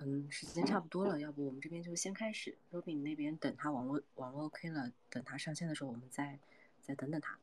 嗯，时间差不多了，要不我们这边就先开始。Robin 那边等他网络网络 OK 了，等他上线的时候，我们再再等等他。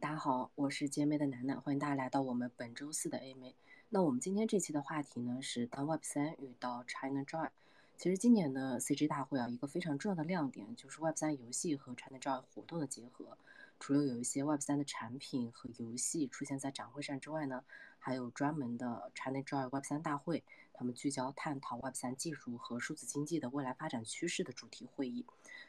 大家好，我是姐妹的楠楠，欢迎大家来到我们本周四的 A 妹。那我们今天这期的话题呢是当 Web 三遇到 China Joy。其实今年的 CG 大会啊，一个非常重要的亮点就是 Web 三游戏和 China Joy 活动的结合。除了有一些 Web 三的产品和游戏出现在展会上之外呢，还有专门的 ChinaJoy Web 三大会，他们聚焦探讨 Web 三技术和数字经济的未来发展趋势的主题会议。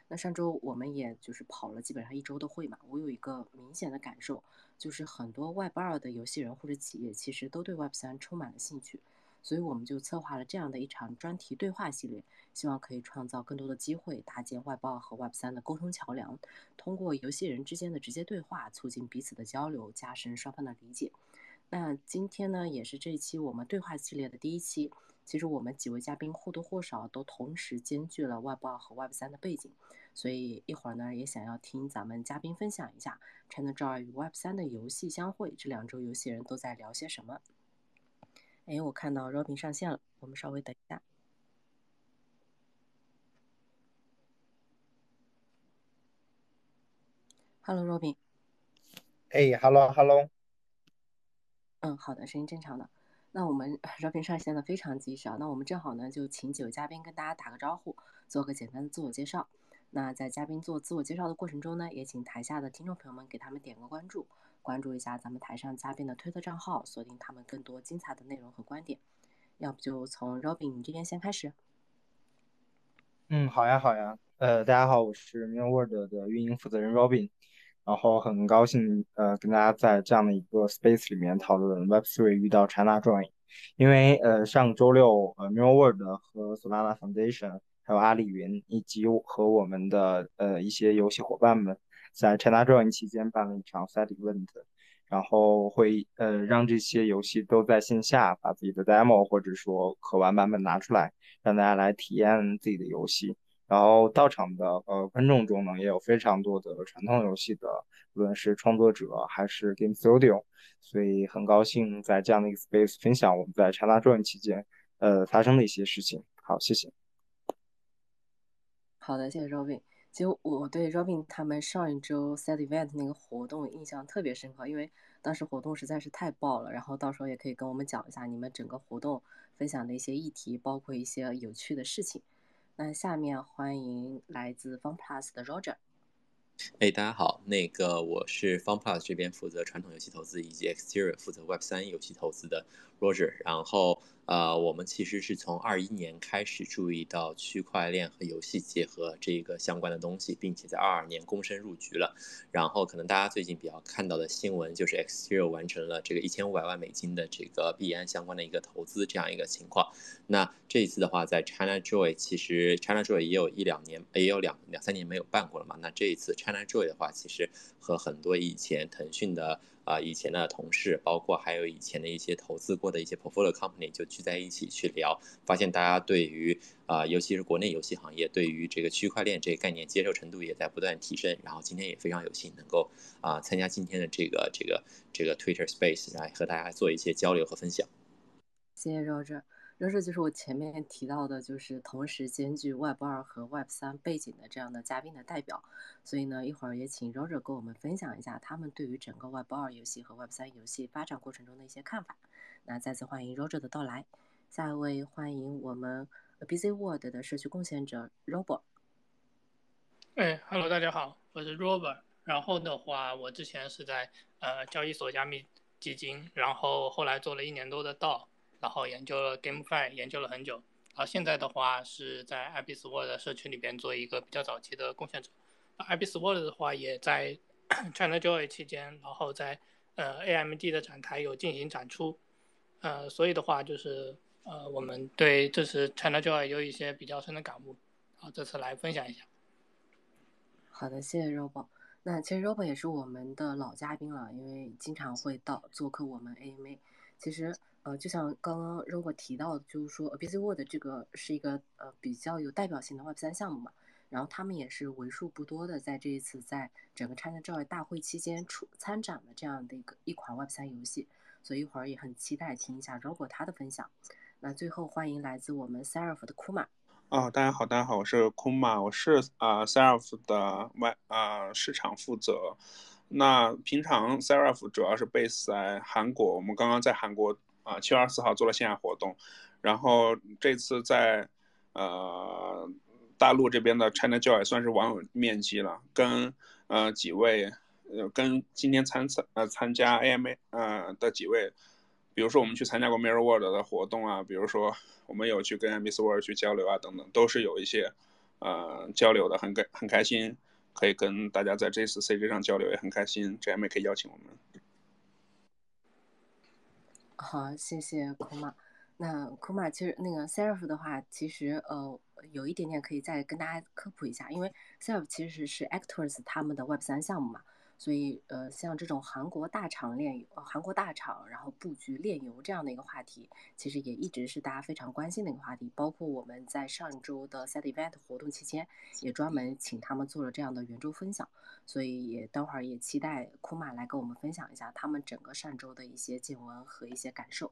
那上周我们也就是跑了基本上一周的会嘛，我有一个明显的感受，就是很多 Web 二的游戏人或者企业其实都对 Web 三充满了兴趣。所以我们就策划了这样的一场专题对话系列，希望可以创造更多的机会，搭建 Web 二和 Web 三的沟通桥梁，通过游戏人之间的直接对话，促进彼此的交流，加深双方的理解。那今天呢，也是这一期我们对话系列的第一期。其实我们几位嘉宾或多或少都同时兼具了 Web 二和 Web 三的背景，所以一会儿呢，也想要听咱们嘉宾分享一下 ChinaJoy 与 Web 三的游戏相会，这两周游戏人都在聊些什么。哎，我看到 Robin 上线了，我们稍微等一下。Hello，Robin。哎，Hello，Hello。嗯，好的，声音正常的。那我们 Robin 上线的非常及时啊，那我们正好呢，就请几位嘉宾跟大家打个招呼，做个简单的自我介绍。那在嘉宾做自我介绍的过程中呢，也请台下的听众朋友们给他们点个关注。关注一下咱们台上嘉宾的推特账号，锁定他们更多精彩的内容和观点。要不就从 Robin 这边先开始。嗯，好呀，好呀。呃，大家好，我是 m i l w o r d 的运营负责人 Robin。然后很高兴呃跟大家在这样的一个 space 里面讨论 Web3 遇到 China Joy。因为呃上周六呃 m i l w o r d 和 Solana Foundation 还有阿里云以及和我们的呃一些游戏伙伴们。在 ChinaJoy 期间办了一场 side event，然后会呃让这些游戏都在线下把自己的 demo 或者说可玩版本拿出来，让大家来体验自己的游戏。然后到场的呃观众中呢，也有非常多的传统游戏的，无论是创作者还是 game studio，所以很高兴在这样的一个 space 分享我们在 ChinaJoy 期间呃发生的一些事情。好，谢谢。好的，谢谢 Robin。其实我对 Robin 他们上一周 Set Event 那个活动印象特别深刻，因为当时活动实在是太爆了。然后到时候也可以跟我们讲一下你们整个活动分享的一些议题，包括一些有趣的事情。那下面欢迎来自 FunPlus 的 Roger。哎，大家好，那个我是 FunPlus 这边负责传统游戏投资以及 Exterior 负责 Web 三游戏投资的 Roger，然后。呃，我们其实是从二一年开始注意到区块链和游戏结合这个相关的东西，并且在二二年躬身入局了。然后可能大家最近比较看到的新闻就是 XZERO 完成了这个一千五百万美金的这个币安相关的一个投资这样一个情况。那这一次的话，在 ChinaJoy 其实 ChinaJoy 也有一两年，也有两两三年没有办过了嘛。那这一次 ChinaJoy 的话，其实和很多以前腾讯的。啊，以前的同事，包括还有以前的一些投资过的一些 portfolio company，就聚在一起去聊，发现大家对于啊，尤其是国内游戏行业，对于这个区块链这个概念接受程度也在不断提升。然后今天也非常有幸能够啊参加今天的这个这个这个 Twitter Space，来和大家做一些交流和分享。谢谢 Roger。这是就是我前面提到的，就是同时兼具 Web 二和 Web 三背景的这样的嘉宾的代表，所以呢，一会儿也请 Roger 跟我们分享一下他们对于整个 Web 二游戏和 Web 三游戏发展过程中的一些看法。那再次欢迎 Roger 的到来，下一位欢迎我们 Busy World 的社区贡献者 Robert。哎，Hello，大家好，我是 Robert。然后的话，我之前是在呃交易所加密基金，然后后来做了一年多的道。然后研究了 GameFi，研究了很久。然后现在的话是在 IBSWorld 社区里边做一个比较早期的贡献者。IBSWorld 的话也在 ChinaJoy 期间，然后在呃 AMD 的展台有进行展出。呃，所以的话就是呃我们对这次 ChinaJoy 有一些比较深的感悟。好，这次来分享一下。好的，谢谢 Robo。那其实 Robo 也是我们的老嘉宾了，因为经常会到做客我们 AMA。其实。呃，就像刚刚如果提到的，就是说 a b c World 这个是一个呃比较有代表性的 Web 三项目嘛，然后他们也是为数不多的在这一次在整个 ChinaJoy 大会期间出参展的这样的一个一款 Web 三游戏，所以一会儿也很期待听一下 Robo 他的分享。那最后欢迎来自我们 Seraph 的 Kuma。哦，大家好，大家好，我是 Kuma，我是啊 Seraph 的外啊市场负责。那平常 Seraph 主要是 base 在韩国，我们刚刚在韩国啊七月二十四号做了线下活动，然后这次在呃大陆这边的 China Joy 算是网友面基了，跟呃几位呃跟今天参参呃参加 AMA 呃的几位。比如说我们去参加过 Mirror World 的活动啊，比如说我们有去跟 Miss World 去交流啊，等等，都是有一些呃交流的，很开很开心，可以跟大家在这次 CG 上交流，也很开心，JM 可以邀请我们。好，谢谢 Kuma。那 Kuma 其实那个 Seraph 的话，其实呃有一点点可以再跟大家科普一下，因为 Seraph 其实是 Actors 他们的 Web 三项目嘛。所以，呃，像这种韩国大厂炼油，韩国大厂然后布局炼油这样的一个话题，其实也一直是大家非常关心的一个话题。包括我们在上周的 Set Event 活动期间，也专门请他们做了这样的圆周分享。所以，也待会儿也期待库玛来跟我们分享一下他们整个上周的一些见闻和一些感受。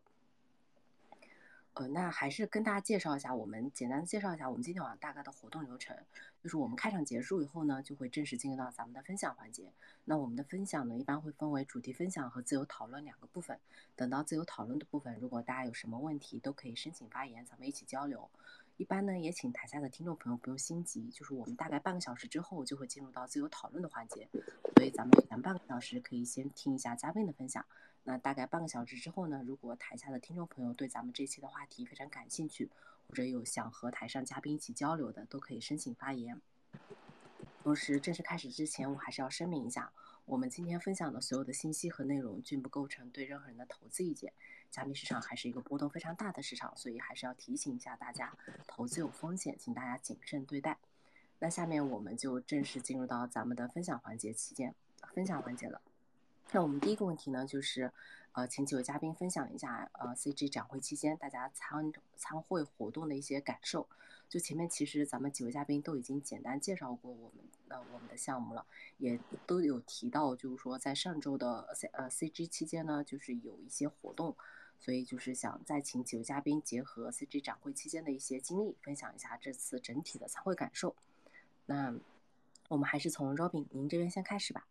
呃，那还是跟大家介绍一下，我们简单的介绍一下我们今天晚上大概的活动流程。就是我们开场结束以后呢，就会正式进入到咱们的分享环节。那我们的分享呢，一般会分为主题分享和自由讨论两个部分。等到自由讨论的部分，如果大家有什么问题，都可以申请发言，咱们一起交流。一般呢，也请台下的听众朋友不用心急，就是我们大概半个小时之后就会进入到自由讨论的环节，所以咱们前半个小时可以先听一下嘉宾的分享。那大概半个小时之后呢，如果台下的听众朋友对咱们这期的话题非常感兴趣，或者有想和台上嘉宾一起交流的，都可以申请发言。同时，正式开始之前，我还是要声明一下，我们今天分享的所有的信息和内容均不构成对任何人的投资意见。加密市场还是一个波动非常大的市场，所以还是要提醒一下大家，投资有风险，请大家谨慎对待。那下面我们就正式进入到咱们的分享环节期间，分享环节了。那我们第一个问题呢，就是，呃，请几位嘉宾分享一下，呃，CG 展会期间大家参参会活动的一些感受。就前面其实咱们几位嘉宾都已经简单介绍过我们呃我们的项目了，也都有提到，就是说在上周的 C 呃 CG 期间呢，就是有一些活动，所以就是想再请几位嘉宾结合 CG 展会期间的一些经历，分享一下这次整体的参会感受。那我们还是从 Robin 您这边先开始吧。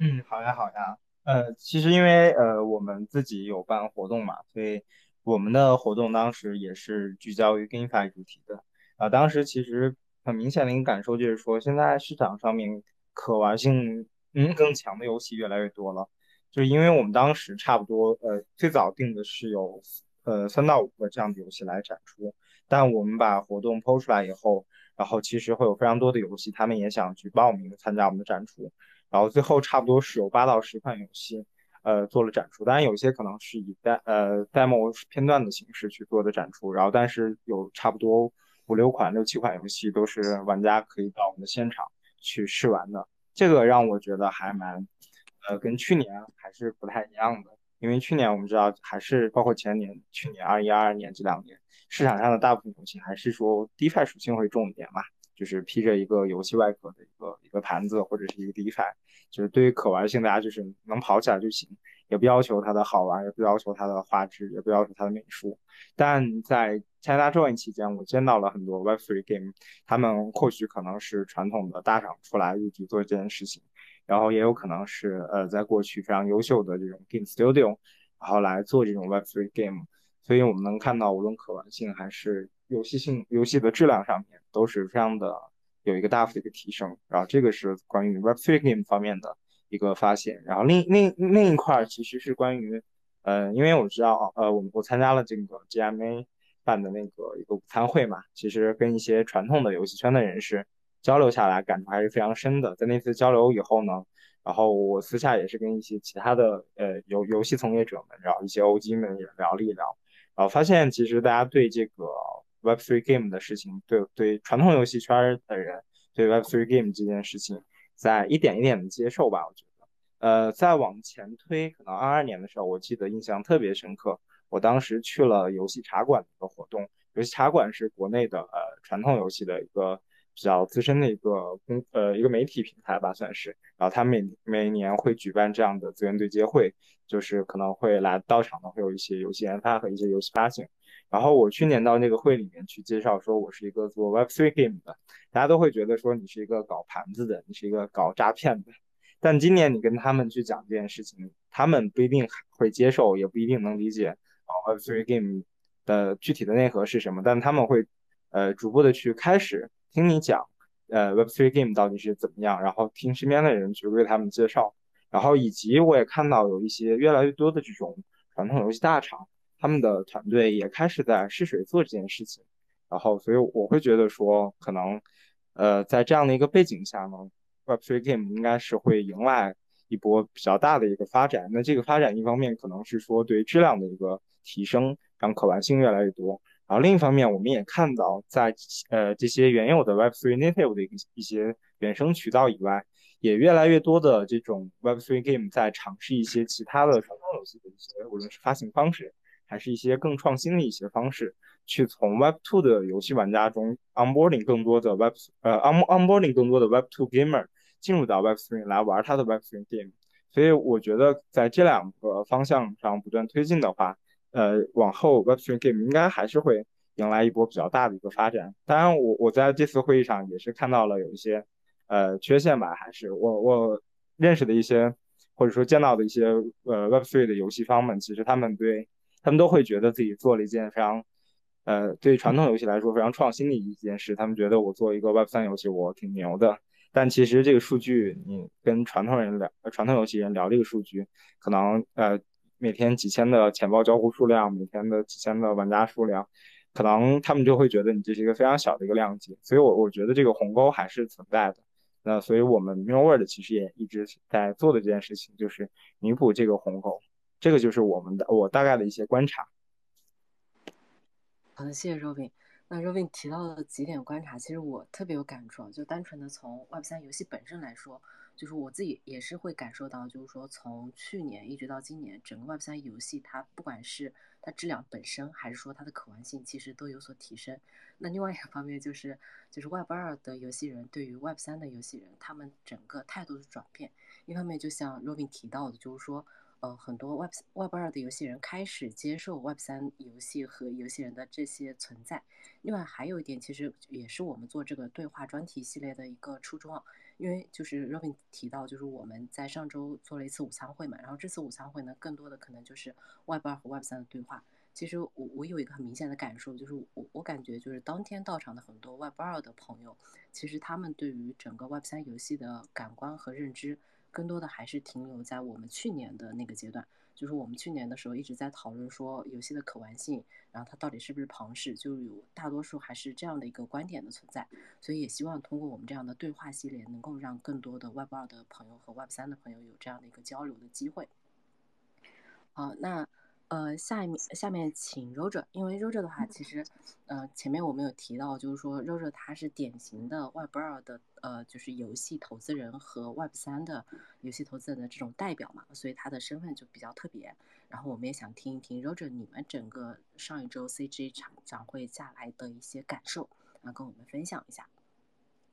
嗯，好呀，好呀。呃，其实因为呃我们自己有办活动嘛，所以我们的活动当时也是聚焦于 GameFi 主题的。啊，当时其实很明显的一个感受就是说，现在市场上面可玩性嗯更强的游戏越来越多了。就是因为我们当时差不多呃最早定的是有呃三到五个这样的游戏来展出，但我们把活动抛出来以后，然后其实会有非常多的游戏，他们也想去报名参加我们的展出。然后最后差不多是有八到十款游戏，呃，做了展出。当然有些可能是以代呃 demo 片段的形式去做的展出。然后但是有差不多五六款、六七款游戏都是玩家可以到我们的现场去试玩的。这个让我觉得还蛮，呃，跟去年还是不太一样的。因为去年我们知道还是包括前年、去年二一二二年这两年，市场上的大部分游戏还是说 DeFi 属性会重一点嘛。就是披着一个游戏外壳的一个一个盘子或者是一个 DeFi，就是对于可玩性，大家就是能跑起来就行，也不要求它的好玩，也不要求它的画质，也不要求它的美术。但在 China Joy 期间，我见到了很多 Web3 game，他们或许可能是传统的大厂出来入局做这件事情，然后也有可能是呃在过去非常优秀的这种 Game Studio，然后来做这种 Web3 game。所以我们能看到，无论可玩性还是游戏性、游戏的质量上面。都是非常的有一个大幅的一个提升，然后这个是关于 Web3 game 方面的一个发现，然后另另另一块其实是关于，呃，因为我知道，呃，我我参加了这个 GMA 办的那个一个午餐会嘛，其实跟一些传统的游戏圈的人士交流下来，感触还是非常深的。在那次交流以后呢，然后我私下也是跟一些其他的呃游游戏从业者们，然后一些 OG 们也聊了一聊，然后发现其实大家对这个。Web3 game 的事情，对对传统游戏圈的人，对 Web3 game 这件事情，在一点一点的接受吧。我觉得，呃，再往前推，可能二二年的时候，我记得印象特别深刻。我当时去了游戏茶馆的一个活动，游戏茶馆是国内的呃传统游戏的一个比较资深的一个公呃一个媒体平台吧，算是。然后他每每年会举办这样的资源对接会，就是可能会来到场的会有一些游戏研发和一些游戏发行。然后我去年到那个会里面去介绍说，我是一个做 Web3 game 的，大家都会觉得说你是一个搞盘子的，你是一个搞诈骗的。但今年你跟他们去讲这件事情，他们不一定会接受，也不一定能理解啊 Web3 game 的具体的内核是什么。但他们会呃逐步的去开始听你讲，呃 Web3 game 到底是怎么样，然后听身边的人去为他们介绍，然后以及我也看到有一些越来越多的这种传统游戏大厂。他们的团队也开始在试水做这件事情，然后，所以我会觉得说，可能，呃，在这样的一个背景下呢，Web3 game 应该是会迎来一波比较大的一个发展。那这个发展一方面可能是说对质量的一个提升，让可玩性越来越多。然后另一方面，我们也看到，在呃这些原有的 Web3 native 的一一些原生渠道以外，也越来越多的这种 Web3 game 在尝试一些其他的传统游戏的一些，无论是发行方式。还是一些更创新的一些方式，去从 Web 2的游戏玩家中 onboarding 更多的 Web 呃 on onboarding 更多的 Web 2 gamer 进入到 Web 3来玩他的 Web 3 game。所以我觉得在这两个方向上不断推进的话，呃，往后 Web 3 game 应该还是会迎来一波比较大的一个发展。当然，我我在这次会议上也是看到了有一些呃缺陷吧，还是我我认识的一些或者说见到的一些呃 Web 3的游戏方们，其实他们对他们都会觉得自己做了一件非常，呃，对传统游戏来说非常创新的一件事。他们觉得我做一个 Web 三游戏，我挺牛的。但其实这个数据，你跟传统人聊，传统游戏人聊这个数据，可能呃每天几千的钱包交互数量，每天的几千的玩家数量，可能他们就会觉得你这是一个非常小的一个量级。所以，我我觉得这个鸿沟还是存在的。那所以我们 m i l w o r d 其实也一直在做的这件事情，就是弥补这个鸿沟。这个就是我们的我大概的一些观察。好的，谢谢 Robin。那 Robin 提到的几点观察，其实我特别有感触。就单纯的从 Web 三游戏本身来说，就是我自己也是会感受到，就是说从去年一直到今年，整个 Web 三游戏它不管是它质量本身，还是说它的可玩性，其实都有所提升。那另外一个方面就是，就是 Web 二的游戏人对于 Web 三的游戏人，他们整个态度的转变。一方面就像 Robin 提到的，就是说。呃，很多 Web Web 二的游戏人开始接受 Web 三游戏和游戏人的这些存在。另外还有一点，其实也是我们做这个对话专题系列的一个初衷啊。因为就是 Robin 提到，就是我们在上周做了一次午餐会嘛，然后这次午餐会呢，更多的可能就是 Web 二和 Web 三的对话。其实我我有一个很明显的感受，就是我我感觉就是当天到场的很多 Web 二的朋友，其实他们对于整个 Web 三游戏的感官和认知。更多的还是停留在我们去年的那个阶段，就是我们去年的时候一直在讨论说游戏的可玩性，然后它到底是不是庞氏，就有大多数还是这样的一个观点的存在，所以也希望通过我们这样的对话系列，能够让更多的 Web 二的朋友和 Web 三的朋友有这样的一个交流的机会。好，那。呃，下面下面请 Roger，因为 Roger 的话，其实，呃，前面我们有提到，就是说 Roger 他是典型的 Web 二的，呃，就是游戏投资人和 Web 三的游戏投资人的这种代表嘛，所以他的身份就比较特别。然后我们也想听一听 Roger 你们整个上一周 CG 场展会下来的一些感受，然后跟我们分享一下。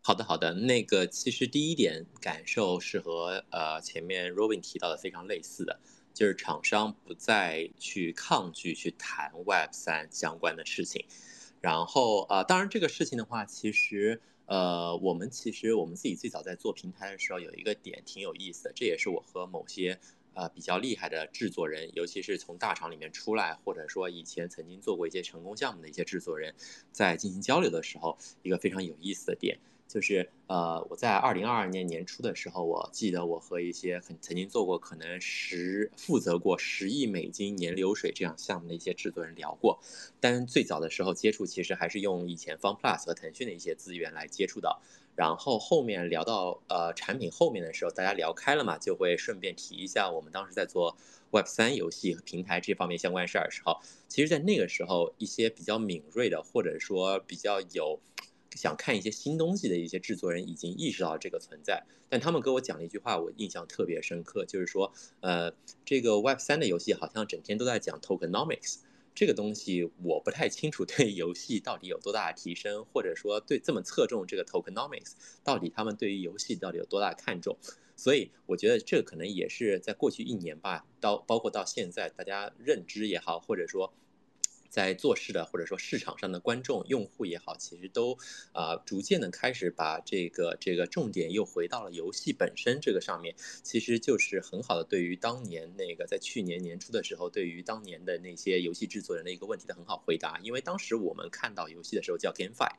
好的，好的，那个其实第一点感受是和呃前面 Robin 提到的非常类似的。就是厂商不再去抗拒去谈 Web 三相关的事情，然后呃，当然这个事情的话，其实呃，我们其实我们自己最早在做平台的时候，有一个点挺有意思的，这也是我和某些呃比较厉害的制作人，尤其是从大厂里面出来，或者说以前曾经做过一些成功项目的一些制作人，在进行交流的时候，一个非常有意思的点。就是呃，我在二零二二年年初的时候，我记得我和一些很曾经做过可能十负责过十亿美金年流水这样项目的一些制作人聊过，但最早的时候接触其实还是用以前 FunPlus 和腾讯的一些资源来接触到，然后后面聊到呃产品后面的时候，大家聊开了嘛，就会顺便提一下我们当时在做 Web 三游戏和平台这方面相关事儿的时候，其实在那个时候一些比较敏锐的或者说比较有。想看一些新东西的一些制作人已经意识到这个存在，但他们跟我讲了一句话，我印象特别深刻，就是说，呃，这个 Web 三的游戏好像整天都在讲 tokenomics，这个东西我不太清楚对游戏到底有多大的提升，或者说对这么侧重这个 tokenomics，到底他们对于游戏到底有多大看重？所以我觉得这可能也是在过去一年吧，到包括到现在，大家认知也好，或者说。在做事的或者说市场上的观众用户也好，其实都啊逐渐的开始把这个这个重点又回到了游戏本身这个上面，其实就是很好的对于当年那个在去年年初的时候，对于当年的那些游戏制作人的一个问题的很好回答。因为当时我们看到游戏的时候叫 GameFi，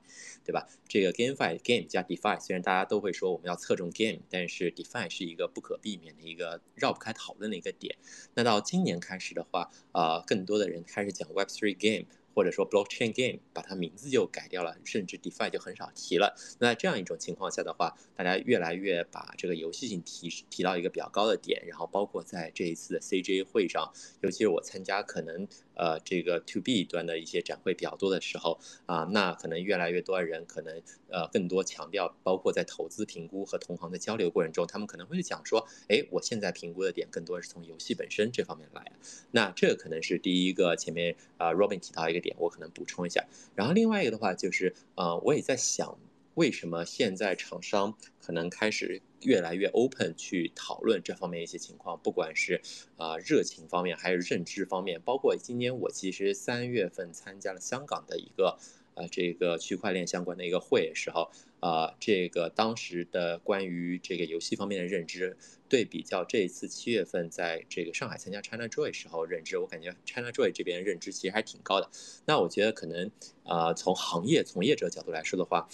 对吧？这个 GameFi Game 加 DeFi，虽然大家都会说我们要侧重 Game，但是 DeFi 是一个不可避免的一个绕不开讨论的一个点。那到今年开始的话，啊，更多的人开始讲 Web3 Game。Game 或者说 blockchain game，把它名字就改掉了，甚至 DeFi 就很少提了。那这样一种情况下的话，大家越来越把这个游戏性提提到一个比较高的点。然后包括在这一次的 CJ 会上，尤其是我参加可能呃这个 To B 端的一些展会比较多的时候啊，那可能越来越多的人可能呃更多强调，包括在投资评估和同行的交流过程中，他们可能会讲说，哎，我现在评估的点更多是从游戏本身这方面来。那这可能是第一个前面啊 Robin 提到一个点。我可能补充一下，然后另外一个的话就是，呃，我也在想，为什么现在厂商可能开始越来越 open 去讨论这方面一些情况，不管是啊热情方面还是认知方面，包括今年我其实三月份参加了香港的一个。呃，这个区块链相关的一个会时候，啊，这个当时的关于这个游戏方面的认知，对比较这一次七月份在这个上海参加 China Joy 时候认知，我感觉 China Joy 这边认知其实还挺高的。那我觉得可能，呃，从行业从业者角度来说的话。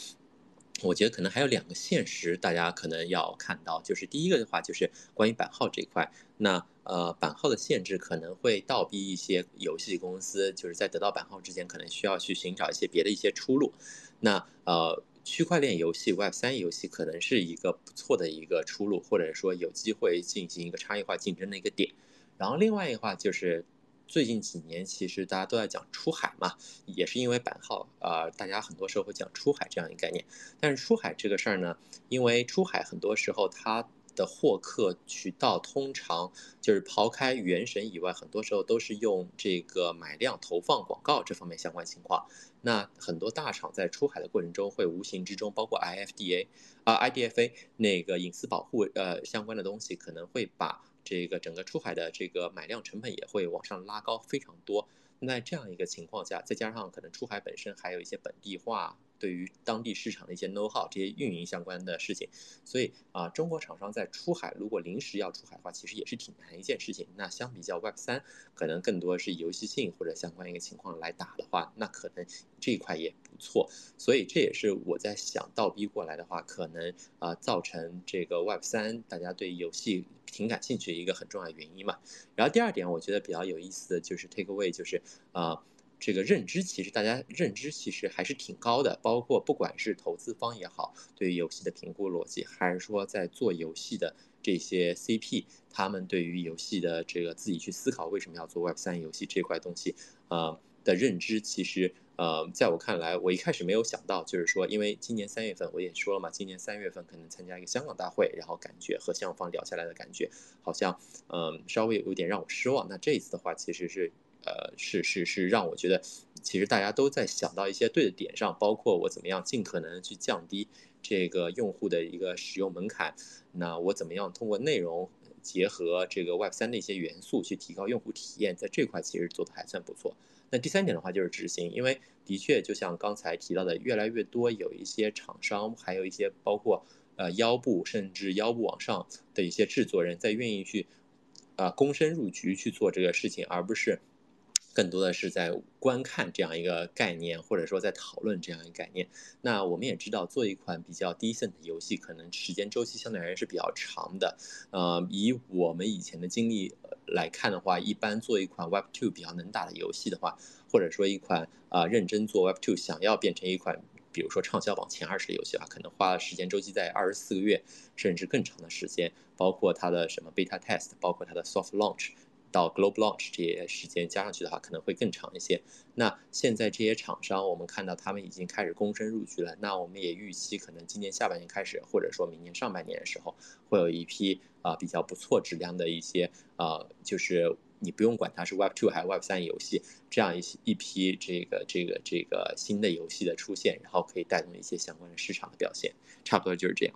我觉得可能还有两个现实，大家可能要看到，就是第一个的话，就是关于版号这一块。那呃，版号的限制可能会倒逼一些游戏公司，就是在得到版号之前，可能需要去寻找一些别的一些出路。那呃，区块链游戏、Web 三游戏可能是一个不错的一个出路，或者说有机会进行一个差异化竞争的一个点。然后另外一话就是。最近几年，其实大家都在讲出海嘛，也是因为版号啊，大家很多时候会讲出海这样一个概念。但是出海这个事儿呢，因为出海很多时候它的获客渠道通常就是抛开原神以外，很多时候都是用这个买量投放广告这方面相关情况。那很多大厂在出海的过程中，会无形之中，包括 IFDA 啊 IDFA 那个隐私保护呃相关的东西，可能会把。这个整个出海的这个买量成本也会往上拉高非常多。那这样一个情况下，再加上可能出海本身还有一些本地化。对于当地市场的一些 know how 这些运营相关的事情，所以啊，中国厂商在出海如果临时要出海的话，其实也是挺难一件事情。那相比较 Web 三，可能更多是游戏性或者相关一个情况来打的话，那可能这一块也不错。所以这也是我在想倒逼过来的话，可能啊造成这个 Web 三大家对游戏挺感兴趣的一个很重要的原因嘛。然后第二点，我觉得比较有意思的就是 take away，就是啊。这个认知其实大家认知其实还是挺高的，包括不管是投资方也好，对于游戏的评估逻辑，还是说在做游戏的这些 CP，他们对于游戏的这个自己去思考为什么要做 Web 三游戏这块东西，呃的认知，其实呃在我看来，我一开始没有想到，就是说，因为今年三月份我也说了嘛，今年三月份可能参加一个香港大会，然后感觉和香港方聊下来的感觉，好像嗯稍微有点让我失望。那这一次的话，其实是。呃，是是是，让我觉得，其实大家都在想到一些对的点上，包括我怎么样尽可能去降低这个用户的一个使用门槛，那我怎么样通过内容结合这个 Web 三的一些元素去提高用户体验，在这块其实做的还算不错。那第三点的话就是执行，因为的确就像刚才提到的，越来越多有一些厂商，还有一些包括呃腰部甚至腰部往上的一些制作人在愿意去啊躬身入局去做这个事情，而不是。更多的是在观看这样一个概念，或者说在讨论这样一个概念。那我们也知道，做一款比较 decent 的游戏，可能时间周期相对而言是比较长的。呃，以我们以前的经历来看的话，一般做一款 Web Two 比较能打的游戏的话，或者说一款啊认真做 Web Two 想要变成一款，比如说畅销榜前二十的游戏吧，可能花的时间周期在二十四个月甚至更长的时间，包括它的什么 beta test，包括它的 soft launch。到 global launch 这些时间加上去的话，可能会更长一些。那现在这些厂商，我们看到他们已经开始躬身入局了。那我们也预期，可能今年下半年开始，或者说明年上半年的时候，会有一批啊比较不错质量的一些啊，就是你不用管它是 Web Two 还是 Web 三游戏，这样一些一批这个这个这个新的游戏的出现，然后可以带动一些相关的市场的表现，差不多就是这样。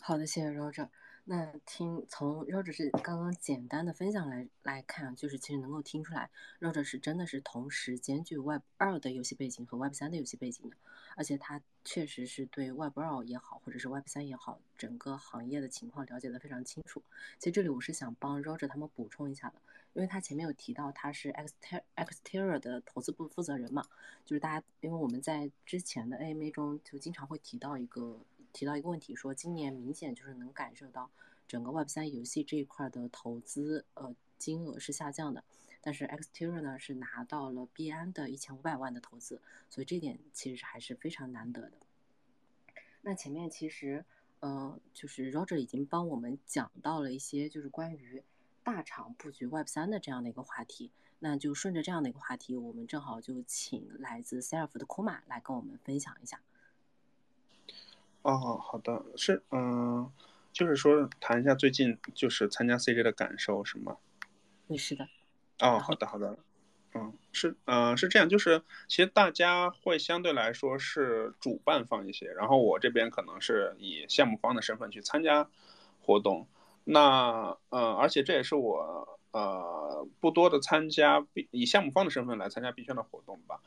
好的，谢谢 Roger。那听从 Roger 是刚刚简单的分享来来看，就是其实能够听出来，Roger 是真的是同时兼具 Web 二的游戏背景和 Web 三的游戏背景的，而且他确实是对 Web 二也好，或者是 Web 三也好，整个行业的情况了解的非常清楚。其实这里我是想帮 Roger 他们补充一下的，因为他前面有提到他是 Exter Exter 的投资部负责人嘛，就是大家因为我们在之前的 AMA 中就经常会提到一个。提到一个问题，说今年明显就是能感受到整个 Web 三游戏这一块的投资呃金额是下降的，但是 Xterra 呢是拿到了币安的一千五百万的投资，所以这点其实还是非常难得的。那前面其实呃就是 Roger 已经帮我们讲到了一些就是关于大厂布局 Web 三的这样的一个话题，那就顺着这样的一个话题，我们正好就请来自 Self 的 Kuma 来跟我们分享一下。哦，好的，是，嗯，就是说谈一下最近就是参加 CJ 的感受是吗？对，是的。哦，好的，好的，嗯，是，嗯，是这样，就是其实大家会相对来说是主办方一些，然后我这边可能是以项目方的身份去参加活动，那，呃，而且这也是我，呃，不多的参加以项目方的身份来参加币圈的活动吧。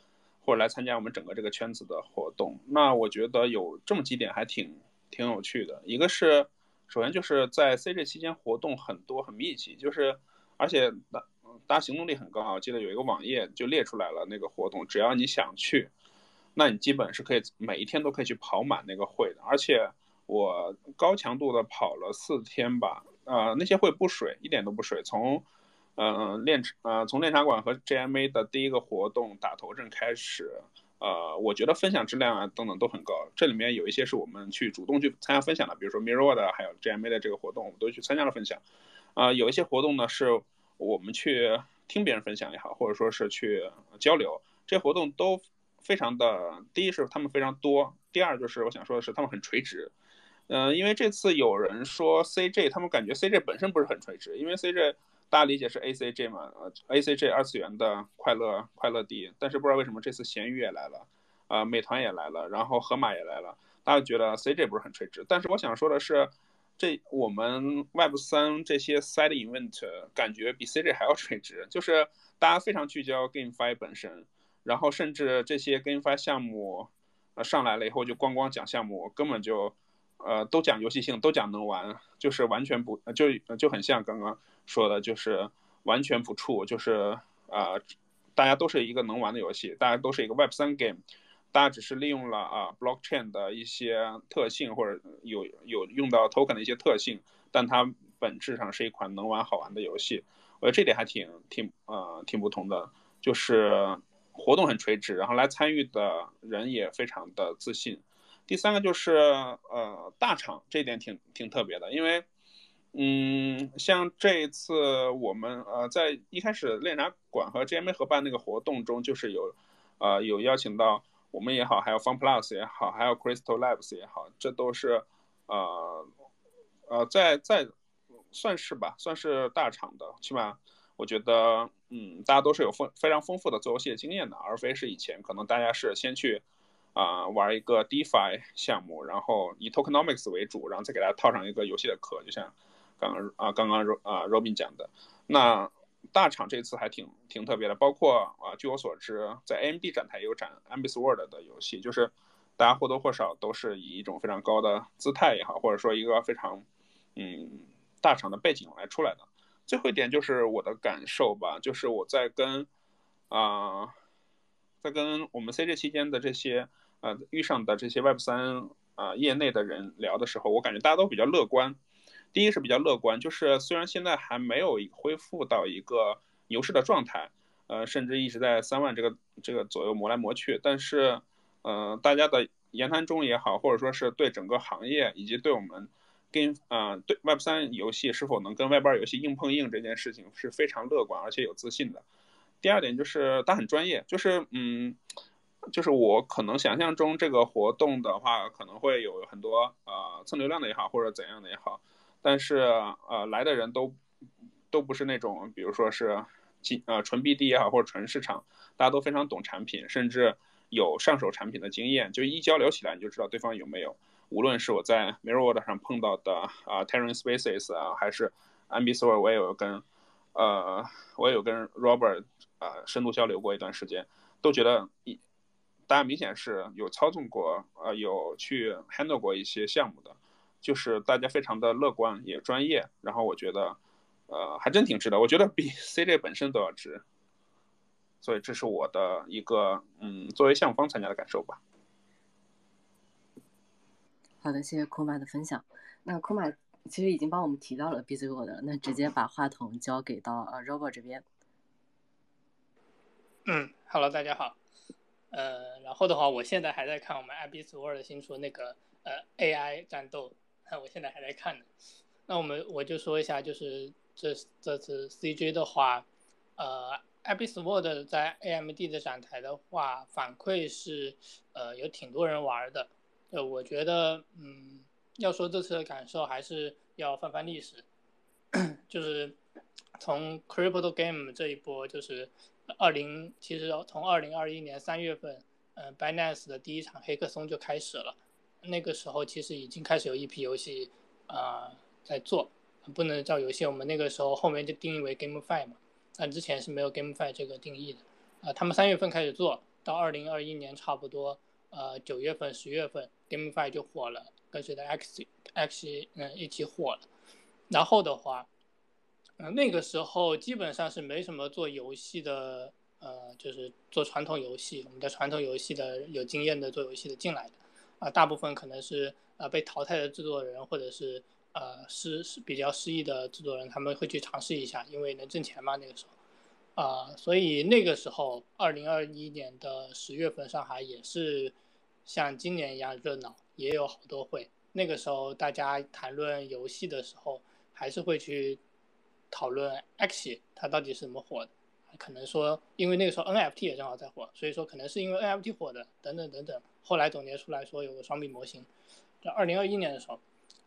或者来参加我们整个这个圈子的活动，那我觉得有这么几点还挺挺有趣的。一个是，首先就是在 CJ 期间活动很多很密集，就是而且大大家行动力很高啊。我记得有一个网页就列出来了那个活动，只要你想去，那你基本是可以每一天都可以去跑满那个会的。而且我高强度的跑了四天吧，呃，那些会不水，一点都不水，从。嗯，练呃，从练茶馆和 JMA 的第一个活动打头阵开始，呃，我觉得分享质量啊等等都很高。这里面有一些是我们去主动去参加分享的，比如说 Mirror 的，还有 JMA 的这个活动，我们都去参加了分享。啊，有一些活动呢是我们去听别人分享也好，或者说是去交流，这些活动都非常的，第一是他们非常多，第二就是我想说的是他们很垂直。嗯，因为这次有人说 CJ，他们感觉 CJ 本身不是很垂直，因为 CJ。大家理解是 A C G 嘛？呃，A C G 二次元的快乐快乐地，但是不知道为什么这次闲鱼也来了，呃，美团也来了，然后盒马也来了，大家觉得 C G 不是很垂直。但是我想说的是，这我们 Web 三这些 Side Event 感觉比 C G 还要垂直，就是大家非常聚焦 GameFi 本身，然后甚至这些 GameFi 项目，呃，上来了以后就光光讲项目，根本就。呃，都讲游戏性，都讲能玩，就是完全不就就很像刚刚说的，就是完全不触，就是啊，大家都是一个能玩的游戏，大家都是一个 Web 三 game，大家只是利用了啊 blockchain 的一些特性，或者有有用到 token 的一些特性，但它本质上是一款能玩好玩的游戏。我觉得这点还挺挺呃挺不同的，就是活动很垂直，然后来参与的人也非常的自信。第三个就是呃大厂，这一点挺挺特别的，因为，嗯，像这一次我们呃在一开始练茶馆和 GMA 合办那个活动中，就是有，呃有邀请到我们也好，还有 FunPlus 也好，还有 Crystal Labs 也好，这都是，呃，呃在在算是吧，算是大厂的，起码我觉得，嗯，大家都是有丰非常丰富的做游戏的经验的，而非是以前可能大家是先去。啊，玩一个 DeFi 项目，然后以 Tokenomics 为主，然后再给大家套上一个游戏的壳，就像刚刚啊刚刚啊 Robin 讲的，那大厂这次还挺挺特别的，包括啊据我所知，在 AMD 展台也有展 Ambis World 的游戏，就是大家或多或少都是以一种非常高的姿态也好，或者说一个非常嗯大厂的背景来出来的。最后一点就是我的感受吧，就是我在跟啊在跟我们 CJ 期间的这些。呃，遇上的这些 Web 三啊业内的人聊的时候，我感觉大家都比较乐观。第一是比较乐观，就是虽然现在还没有恢复到一个牛市的状态，呃，甚至一直在三万这个这个左右磨来磨去，但是，呃，大家的言谈中也好，或者说是对整个行业以及对我们跟啊对 Web 三游戏是否能跟 Web 二游戏硬碰硬这件事情是非常乐观而且有自信的。第二点就是他很专业，就是嗯。就是我可能想象中这个活动的话，可能会有很多呃蹭流量的也好，或者怎样的也好，但是呃来的人都都不是那种，比如说是基呃纯 BD 也好，或者纯市场，大家都非常懂产品，甚至有上手产品的经验，就一交流起来你就知道对方有没有。无论是我在 Mirrorworld 上碰到的啊 Terran Spaces 啊，还是 Ambisword，我也有跟呃我也有跟 Robert 啊深度交流过一段时间，都觉得一大家明显是有操纵过呃有去 handle 过一些项目的，就是大家非常的乐观也专业，然后我觉得呃还真挺值的，我觉得比 CJ 本身都要值，所以这是我的一个嗯作为项目方参加的感受吧。好的，谢谢库玛的分享。那库玛其实已经帮我们提到了 Busy World，那直接把话筒交给到呃 Robert 这边。嗯，Hello，大家好。呃，然后的话，我现在还在看我们 iB Sword 新出那个呃 AI 战斗，那我现在还在看呢。那我们我就说一下，就是这这次 CJ 的话，呃，iB Sword 在 AMD 的展台的话，反馈是呃有挺多人玩的。呃，我觉得，嗯，要说这次的感受，还是要翻翻历史，就是从 Crypto Game 这一波，就是二零，其实从二零二一年三月份，嗯，Binance 的第一场黑客松就开始了，那个时候其实已经开始有一批游戏啊在做，不能叫游戏，我们那个时候后面就定义为 GameFi 嘛，但之前是没有 GameFi 这个定义的，啊，他们三月份开始做到二零二一年差不多。呃，九月份、十月份，GameFi 就火了，跟随着 X X 嗯一起火了。然后的话，嗯，那个时候基本上是没什么做游戏的，呃，就是做传统游戏，我们的传统游戏的有经验的做游戏的进来的，啊，大部分可能是呃被淘汰的制作人，或者是呃失是比较失意的制作人，他们会去尝试一下，因为能挣钱嘛，那个时候。啊，所以那个时候，二零二一年的十月份，上海也是像今年一样热闹，也有好多会。那个时候大家谈论游戏的时候，还是会去讨论 X 它到底是怎么火的。可能说，因为那个时候 NFT 也正好在火，所以说可能是因为 NFT 火的，等等等等。后来总结出来说有个双币模型。在二零二一年的时候，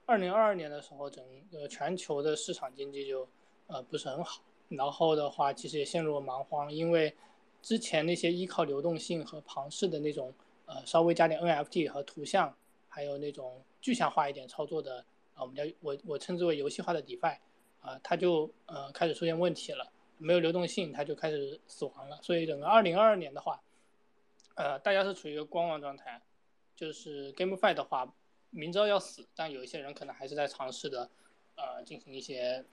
二零二二年的时候，整个全球的市场经济就呃不是很好。然后的话，其实也陷入了蛮荒，因为之前那些依靠流动性和庞氏的那种，呃，稍微加点 NFT 和图像，还有那种具象化一点操作的，啊，我们叫我我称之为游戏化的 DeFi，啊，它就呃开始出现问题了，没有流动性，它就开始死亡了。所以整个2022年的话，呃，大家是处于一个观望状态，就是 GameFi 的话，明知道要死，但有一些人可能还是在尝试的，呃，进行一些。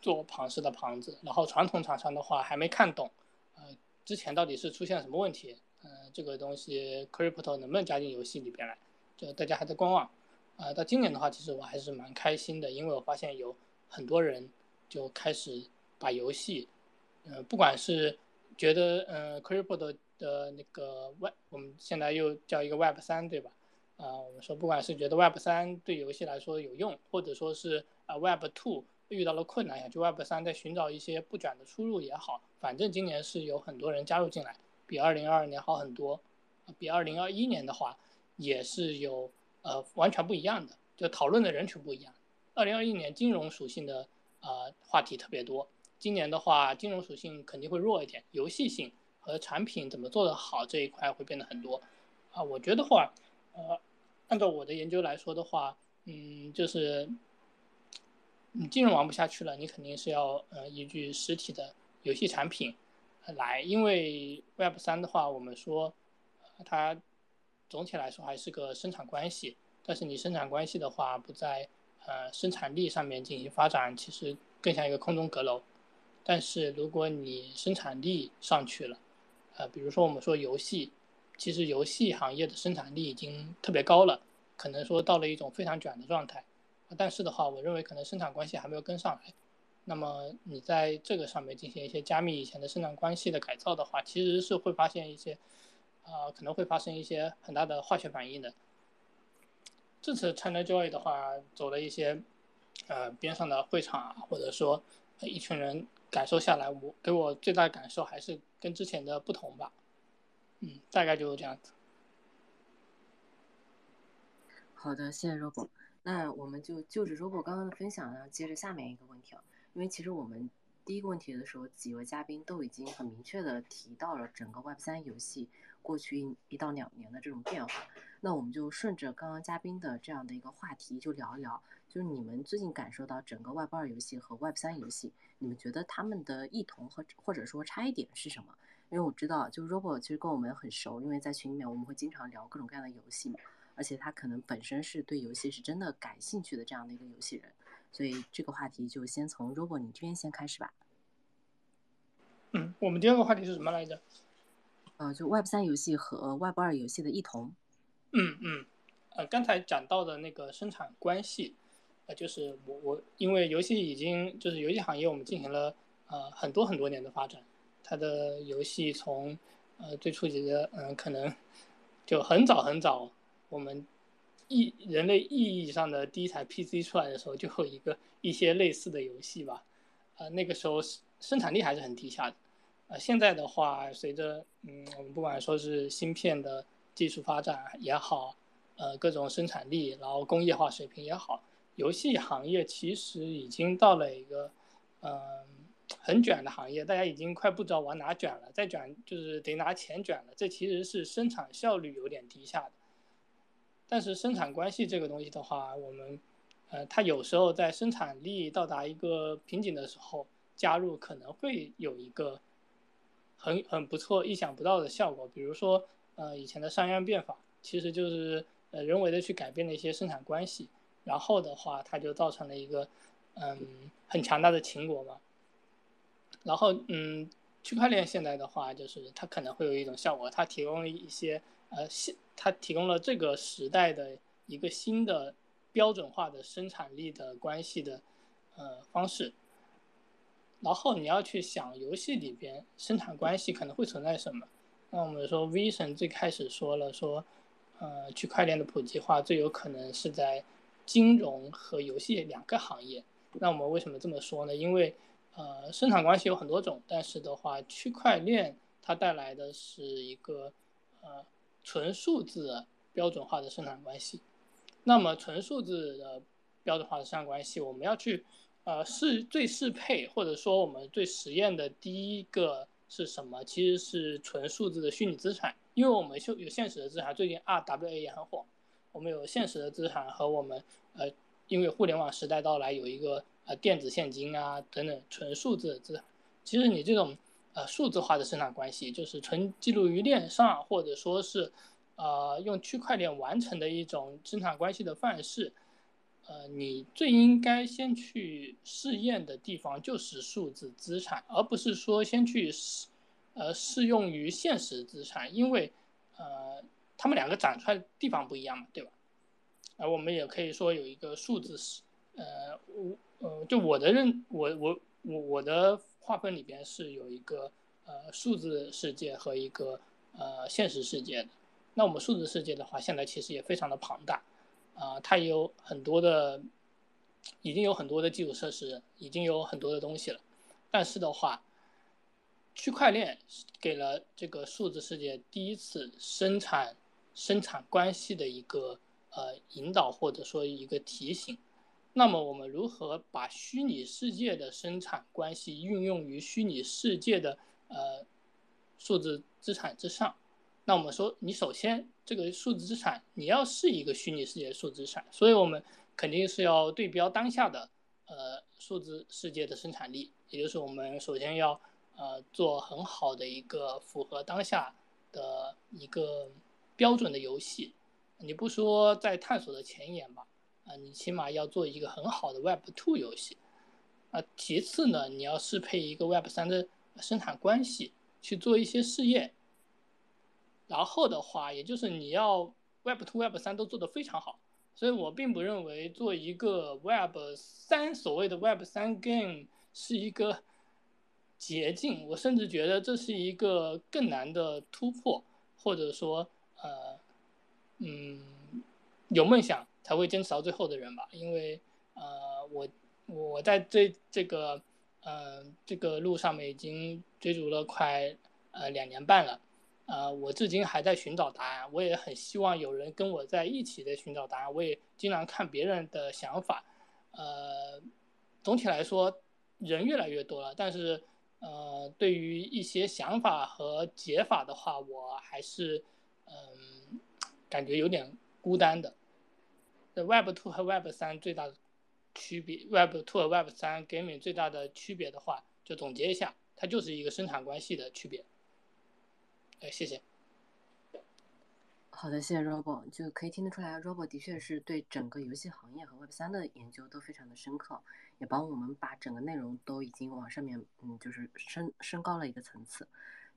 做庞氏的庞子，然后传统厂商的话还没看懂，呃，之前到底是出现了什么问题？呃，这个东西 crypto 能不能加进游戏里边来？就大家还在观望。啊，到今年的话，其实我还是蛮开心的，因为我发现有很多人就开始把游戏，呃，不管是觉得呃 crypto 的那个 web，我们现在又叫一个 web 三，对吧？啊，我们说不管是觉得 web 三对游戏来说有用，或者说是啊 web two。遇到了困难，想去 Web 三在寻找一些不卷的出路也好，反正今年是有很多人加入进来，比二零二二年好很多，比二零二一年的话也是有呃完全不一样的，就讨论的人群不一样。二零二一年金融属性的呃话题特别多，今年的话金融属性肯定会弱一点，游戏性和产品怎么做得好这一块会变得很多。啊，我觉得话，呃，按照我的研究来说的话，嗯，就是。你金融玩不下去了，你肯定是要呃依据实体的游戏产品来，因为 Web 三的话，我们说它总体来说还是个生产关系，但是你生产关系的话不在呃生产力上面进行发展，其实更像一个空中阁楼。但是如果你生产力上去了，呃，比如说我们说游戏，其实游戏行业的生产力已经特别高了，可能说到了一种非常卷的状态。但是的话，我认为可能生产关系还没有跟上来。那么你在这个上面进行一些加密以前的生产关系的改造的话，其实是会发现一些，啊，可能会发生一些很大的化学反应的。这次 ChinaJoy 的话，走了一些，呃，边上的会场啊，或者说一群人感受下来，我给我最大的感受还是跟之前的不同吧。嗯，大概就是这样子。好的，谢谢 Robo。那我们就就着 Robo 刚刚的分享呢，接着下面一个问题啊，因为其实我们第一个问题的时候，几位嘉宾都已经很明确的提到了整个 Web 三游戏过去一一到两年的这种变化。那我们就顺着刚刚嘉宾的这样的一个话题，就聊一聊，就是你们最近感受到整个 Web 二游戏和 Web 三游戏，你们觉得他们的异同和或者说差异点是什么？因为我知道，就 Robo 其实跟我们很熟，因为在群里面我们会经常聊各种各样的游戏嘛，而且他可能本身是对游戏是真的感兴趣的这样的一个游戏人，所以这个话题就先从 Robo 你这边先开始吧。嗯，我们第二个话题是什么来着？呃，就 Web 三游戏和 Web 二游戏的异同。嗯嗯，呃，刚才讲到的那个生产关系，呃，就是我我因为游戏已经就是游戏行业我们进行了呃很多很多年的发展，它的游戏从呃最初级的嗯可能就很早很早，我们意人类意义上的第一台 PC 出来的时候就有一个一些类似的游戏吧，呃那个时候生产力还是很低下的，呃现在的话随着嗯我们不管说是芯片的。技术发展也好，呃，各种生产力，然后工业化水平也好，游戏行业其实已经到了一个，嗯，很卷的行业，大家已经快不知道往哪卷了，再卷就是得拿钱卷了。这其实是生产效率有点低下的。但是生产关系这个东西的话，我们，呃，它有时候在生产力到达一个瓶颈的时候加入，可能会有一个很很不错、意想不到的效果，比如说。呃，以前的商鞅变法其实就是呃人为的去改变了一些生产关系，然后的话，它就造成了一个嗯很强大的秦国嘛。然后嗯，区块链现在的话，就是它可能会有一种效果，它提供了一些呃现它提供了这个时代的一个新的标准化的生产力的关系的呃方式。然后你要去想游戏里边生产关系可能会存在什么。那我们说，vision 最开始说了说，呃，区块链的普及化最有可能是在金融和游戏两个行业。那我们为什么这么说呢？因为，呃，生产关系有很多种，但是的话，区块链它带来的是一个呃纯数字标准化的生产关系。那么，纯数字的标准化的生产关系，我们要去呃适最适配，或者说我们最实验的第一个。是什么？其实是纯数字的虚拟资产，因为我们就有现实的资产，最近 RWA 也很火。我们有现实的资产和我们呃，因为互联网时代到来，有一个呃电子现金啊等等纯数字的资产。其实你这种呃数字化的生产关系，就是纯记录于链上，或者说是呃用区块链完成的一种生产关系的范式。呃，你最应该先去试验的地方就是数字资产，而不是说先去试，呃，适用于现实资产，因为，呃，他们两个展出来的地方不一样嘛，对吧？而我们也可以说有一个数字世，呃，我，呃，就我的认，我我我我的划分里边是有一个呃数字世界和一个呃现实世界的。那我们数字世界的话，现在其实也非常的庞大。啊，它也有很多的，已经有很多的基础设施，已经有很多的东西了。但是的话，区块链给了这个数字世界第一次生产生产关系的一个呃引导，或者说一个提醒。那么我们如何把虚拟世界的生产关系运用于虚拟世界的呃数字资产之上？那我们说，你首先这个数字资产你要是一个虚拟世界的数字资产，所以我们肯定是要对标当下的呃数字世界的生产力，也就是我们首先要呃做很好的一个符合当下的一个标准的游戏。你不说在探索的前沿吧，啊，你起码要做一个很好的 Web Two 游戏。啊，其次呢，你要适配一个 Web 三的生产关系去做一些试验。然后的话，也就是你要 Web Two、Web 三都做得非常好，所以我并不认为做一个 Web 三所谓的 Web 三 Game 是一个捷径，我甚至觉得这是一个更难的突破，或者说，呃，嗯，有梦想才会坚持到最后的人吧，因为，呃，我我在这这个，呃，这个路上面已经追逐了快呃两年半了。呃，我至今还在寻找答案，我也很希望有人跟我在一起在寻找答案。我也经常看别人的想法，呃，总体来说，人越来越多了，但是呃，对于一些想法和解法的话，我还是嗯感觉有点孤单的。Web Two 和 Web 三最大的区别，Web Two 和 Web 三 Gaming 最大的区别的话，就总结一下，它就是一个生产关系的区别。哎，谢谢。好的，谢谢 Robo，就可以听得出来，Robo 的确是对整个游戏行业和 Web 三的研究都非常的深刻，也帮我们把整个内容都已经往上面，嗯，就是升升高了一个层次。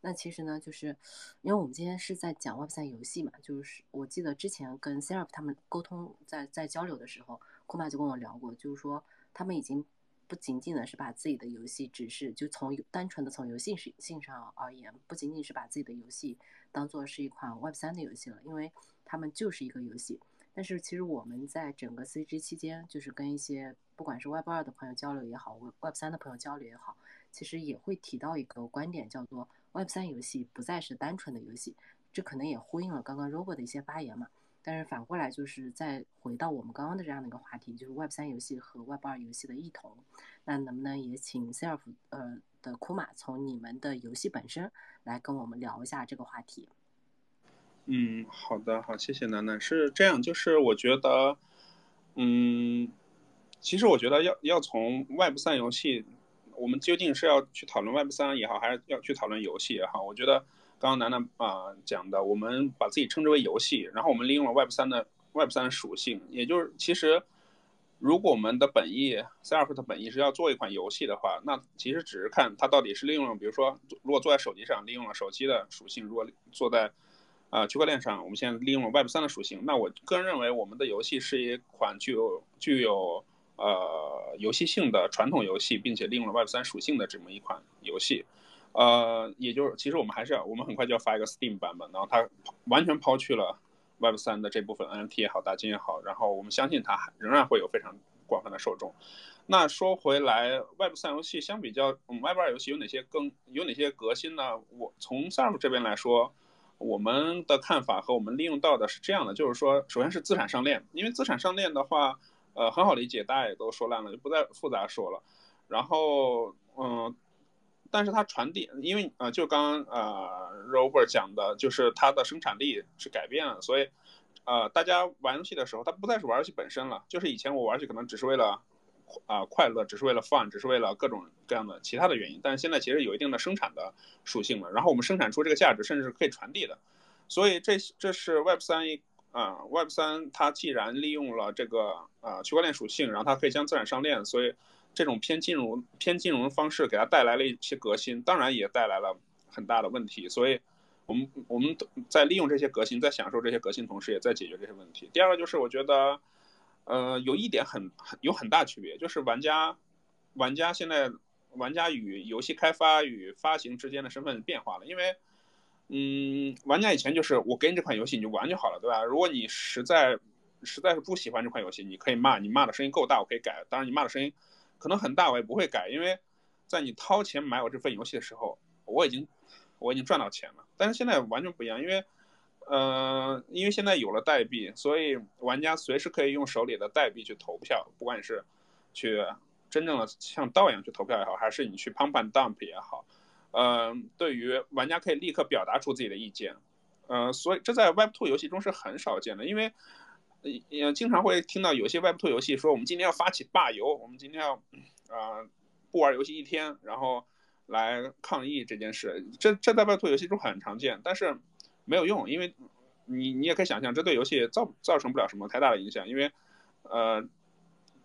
那其实呢，就是因为我们今天是在讲 Web 三游戏嘛，就是我记得之前跟 Seraph 他们沟通，在在交流的时候，库玛就跟我聊过，就是说他们已经。不仅仅的是把自己的游戏只是就从单纯的从游戏性上而言，不仅仅是把自己的游戏当做是一款 Web 三的游戏了，因为他们就是一个游戏。但是其实我们在整个 CG 期间，就是跟一些不管是 Web 二的朋友交流也好，Web 三的朋友交流也好，其实也会提到一个观点，叫做 Web 三游戏不再是单纯的游戏。这可能也呼应了刚刚 Robo 的一些发言嘛。但是反过来，就是再回到我们刚刚的这样的一个话题，就是 Web 三游戏和 Web 二游戏的异同。那能不能也请 Self 呃的库玛从你们的游戏本身来跟我们聊一下这个话题？嗯，好的，好，谢谢楠楠。是这样，就是我觉得，嗯，其实我觉得要要从 Web 三游戏，我们究竟是要去讨论 Web 三也好，还是要去讨论游戏也好，我觉得。刚刚楠楠啊讲的，我们把自己称之为游戏，然后我们利用了 Web 三的 Web 三属性，也就是其实如果我们的本意 s e r f 的本意是要做一款游戏的话，那其实只是看它到底是利用了，比如说如果做在手机上利用了手机的属性，如果做在啊区块链上，我们现在利用了 Web 三的属性，那我个人认为我们的游戏是一款具有具有呃游戏性的传统游戏，并且利用了 Web 三属性的这么一款游戏。呃，也就是其实我们还是要，我们很快就要发一个 Steam 版本，然后它完全抛去了 Web 三的这部分 NFT 也好，大金也好，然后我们相信它还仍然会有非常广泛的受众。那说回来，Web 三游戏相比较，嗯，Web 二游戏有哪些更有哪些革新呢？我从 s a r 这边来说，我们的看法和我们利用到的是这样的，就是说，首先是资产上链，因为资产上链的话，呃，很好理解，大家也都说烂了，就不再复杂说了。然后，嗯。但是它传递，因为呃，就刚呃 r o b e r 讲的，就是它的生产力是改变了，所以，呃，大家玩游戏的时候，它不再是玩游戏本身了，就是以前我玩游戏可能只是为了啊快乐，只是为了 fun，只是为了各种各样的其他的原因，但是现在其实有一定的生产的属性了，然后我们生产出这个价值，甚至是可以传递的，所以这这是 Web 三一啊 Web 三它既然利用了这个啊区块链属性，然后它可以将资产上链，所以。这种偏金融偏金融的方式给它带来了一些革新，当然也带来了很大的问题。所以，我们我们在利用这些革新，在享受这些革新同时，也在解决这些问题。第二个就是，我觉得，呃，有一点很很有很大区别，就是玩家玩家现在玩家与游戏开发与发行之间的身份变化了。因为，嗯，玩家以前就是我给你这款游戏你就玩就好了，对吧？如果你实在实在是不喜欢这款游戏，你可以骂，你骂的声音够大，我可以改。当然，你骂的声音。可能很大，我也不会改，因为在你掏钱买我这份游戏的时候，我已经我已经赚到钱了。但是现在完全不一样，因为呃，因为现在有了代币，所以玩家随时可以用手里的代币去投票，不管你是去真正的像道一样去投票也好，还是你去 pump and dump 也好，呃，对于玩家可以立刻表达出自己的意见，呃，所以这在 Web2 游戏中是很少见的，因为。也经常会听到有些 Web2 游戏说，我们今天要发起罢游，我们今天要，啊，不玩游戏一天，然后来抗议这件事。这这在 Web2 游戏中很常见，但是没有用，因为你你也可以想象，这对游戏造造成不了什么太大的影响，因为，呃，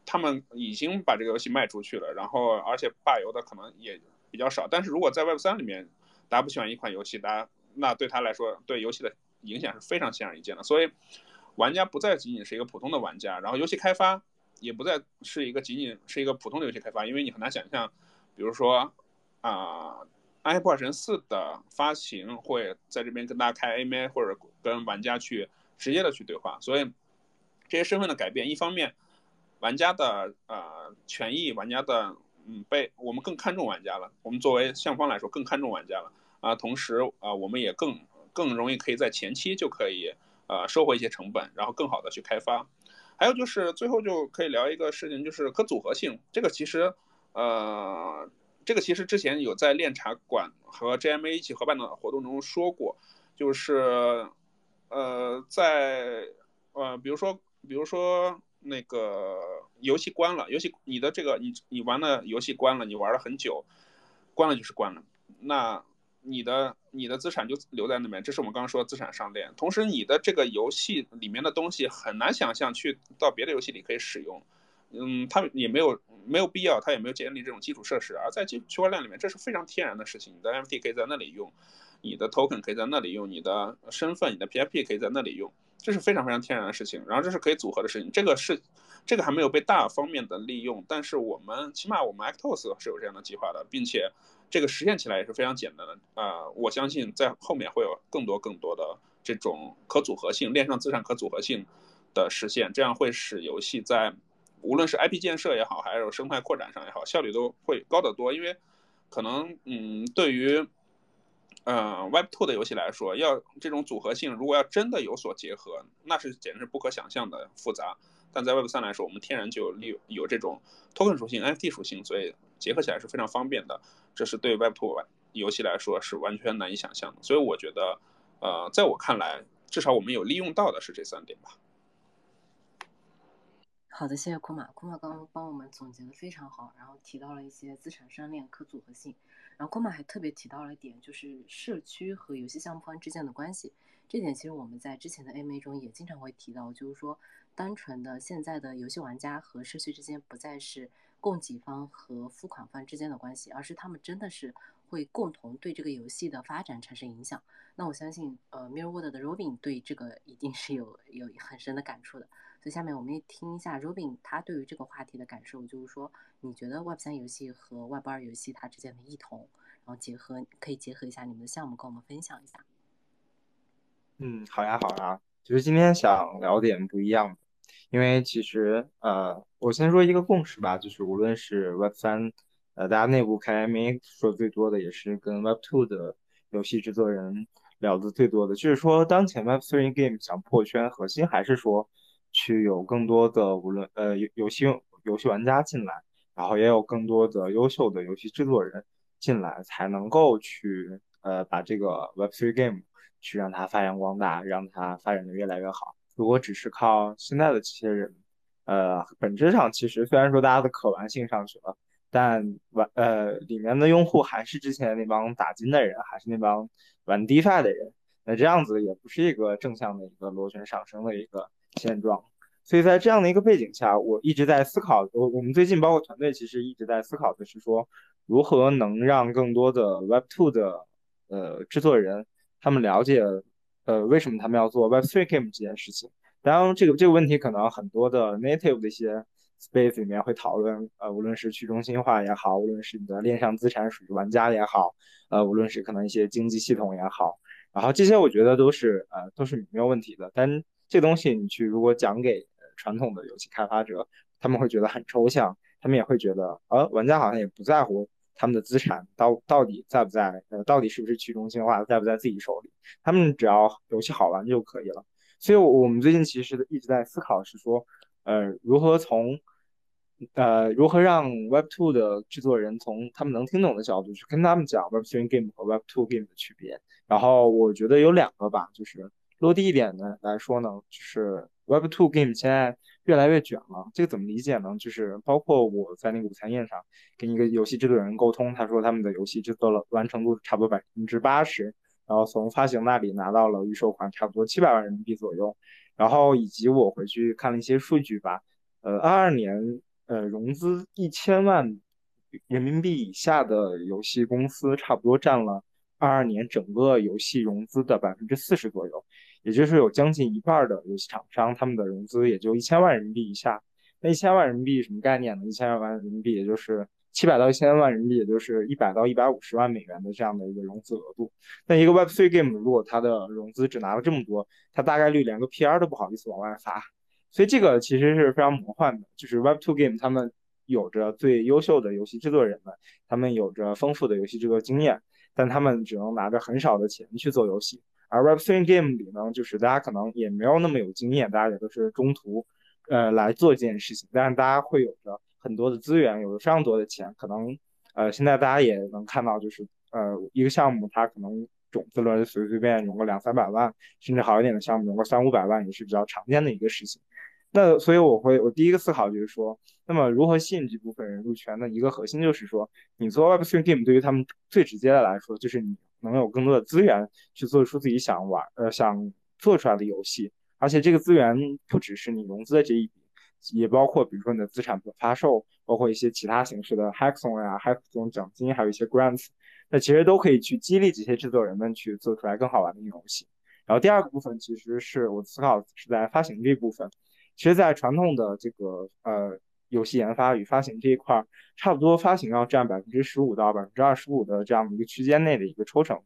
他们已经把这个游戏卖出去了，然后而且罢游的可能也比较少。但是如果在 Web3 里面，大家不喜欢一款游戏，大家那对他来说，对游戏的影响是非常显而易见的，所以。玩家不再仅仅是一个普通的玩家，然后游戏开发也不再是一个仅仅是一个普通的游戏开发，因为你很难想象，比如说啊，《暗黑破坏神四》的发行会在这边跟大家开 AMA，或者跟玩家去直接的去对话。所以这些身份的改变，一方面玩家的呃权益，玩家的嗯被我们更看重玩家了，我们作为项方来说更看重玩家了啊，同时啊我们也更更容易可以在前期就可以。呃，收回一些成本，然后更好的去开发。还有就是最后就可以聊一个事情，就是可组合性。这个其实呃，这个其实之前有在链茶馆和 JMA 一起合办的活动中说过，就是呃，在呃，比如说，比如说那个游戏关了，游戏你的这个你你玩的游戏关了，你玩了很久，关了就是关了，那你的你的资产就留在那边，这是我们刚刚说的资产上链。同时，你的这个游戏里面的东西很难想象去到别的游戏里可以使用。嗯，它也没有没有必要，它也没有建立这种基础设施。而在区区块链里面，这是非常天然的事情。你的 NFT 可以在那里用，你的 token 可以在那里用，你的身份、你的 PIP 可以在那里用，这是非常非常天然的事情。然后这是可以组合的事情，这个是这个还没有被大方面的利用，但是我们起码我们 Actos 是有这样的计划的，并且这个实现起来也是非常简单的。啊，我相信在后面会有更多更多的这种可组合性、链上资产可组合性的实现，这样会使游戏在无论是 IP 建设也好，还是生态扩展上也好，效率都会高得多。因为可能，嗯，对于，呃，Web2 的游戏来说，要这种组合性，如果要真的有所结合，那是简直是不可想象的复杂。但在 Web3 来说，我们天然就有利有这种 token 属性、NFT 属性，所以结合起来是非常方便的。这是对 Web2 游戏来说是完全难以想象的。所以我觉得，呃，在我看来，至少我们有利用到的是这三点吧。好的，谢谢库马。库马刚刚帮我们总结的非常好，然后提到了一些资产上链可组合性，然后库马还特别提到了一点，就是社区和游戏项目方之间的关系。这点其实我们在之前的 AMA 中也经常会提到，就是说，单纯的现在的游戏玩家和社区之间不再是供给方和付款方之间的关系，而是他们真的是会共同对这个游戏的发展产生影响。那我相信，呃，Mirror World 的 Robin 对这个一定是有有很深的感触的。所以下面我们也听一下 Robin 他对于这个话题的感受，就是说，你觉得 Web 三游戏和 Web 二游戏它之间的异同，然后结合可以结合一下你们的项目跟我们分享一下。嗯，好呀，好呀，其实今天想聊点不一样的，因为其实呃，我先说一个共识吧，就是无论是 Web 三，呃，大家内部开 MA 说最多的，也是跟 Web two 的游戏制作人聊的最多的，就是说当前 Web three game 想破圈，核心还是说。去有更多的无论呃游游戏游戏玩家进来，然后也有更多的优秀的游戏制作人进来，才能够去呃把这个 Web three game 去让它发扬光大，让它发展的越来越好。如果只是靠现在的这些人，呃，本质上其实虽然说大家的可玩性上去了，但玩呃里面的用户还是之前那帮打金的人，还是那帮玩 DeFi 的人，那这样子也不是一个正向的一个螺旋上升的一个。现状，所以在这样的一个背景下，我一直在思考。我我们最近包括团队其实一直在思考的是说，如何能让更多的 Web2 的呃制作人他们了解呃为什么他们要做 Web3 game 这件事情。当然，这个这个问题可能很多的 native 的一些 space 里面会讨论，呃，无论是去中心化也好，无论是你的链上资产属于玩家也好，呃，无论是可能一些经济系统也好，然后这些我觉得都是呃都是没有问题的，但。这东西你去如果讲给传统的游戏开发者，他们会觉得很抽象，他们也会觉得，呃，玩家好像也不在乎他们的资产到到底在不在，呃，到底是不是去中心化，在不在自己手里，他们只要游戏好玩就可以了。所以，我们最近其实一直在思考是说，呃，如何从，呃，如何让 Web2 的制作人从他们能听懂的角度去跟他们讲 Web3 game 和 Web2 game 的区别。然后，我觉得有两个吧，就是。落地一点的来说呢，就是 Web2 game 现在越来越卷了。这个怎么理解呢？就是包括我在那个午餐宴上跟一个游戏制作人沟通，他说他们的游戏制作了完成度差不多百分之八十，然后从发行那里拿到了预售款差不多七百万人民币左右。然后以及我回去看了一些数据吧，呃，二二年呃融资一千万人民币以下的游戏公司差不多占了二二年整个游戏融资的百分之四十左右。也就是有将近一半的游戏厂商，他们的融资也就一千万人民币以下。那一千万人民币什么概念呢？一千万人民币也就是七百到一千万人民币，也就是一百到一百五十万美元的这样的一个融资额度。那一个 Web3 game 如果它的融资只拿了这么多，它大概率连个 PR 都不好意思往外发。所以这个其实是非常魔幻的，就是 Web2 game 他们有着最优秀的游戏制作人们，他们有着丰富的游戏制作经验，但他们只能拿着很少的钱去做游戏。而 Web3 game 里呢，就是大家可能也没有那么有经验，大家也都是中途，呃，来做这件事情，但是大家会有着很多的资源，有着非常多的钱，可能呃现在大家也能看到，就是呃一个项目它可能种子轮随随便融个两三百万，甚至好一点的项目融个三五百万也是比较常见的一个事情。那所以我会我第一个思考就是说，那么如何吸引这部分人入圈呢？一个核心就是说，你做 Web3 game 对于他们最直接的来说，就是你能有更多的资源去做出自己想玩呃想做出来的游戏，而且这个资源不只是你融资的这一笔，也包括比如说你的资产的发售，包括一些其他形式的 Hackathon 呀、Hackathon 奖金，还有一些 Grants，那其实都可以去激励这些制作人们去做出来更好玩的游戏。然后第二个部分其实是我思考是在发行这一部分。其实，在传统的这个呃游戏研发与发行这一块儿，差不多发行要占百分之十五到百分之二十五的这样的一个区间内的一个抽成。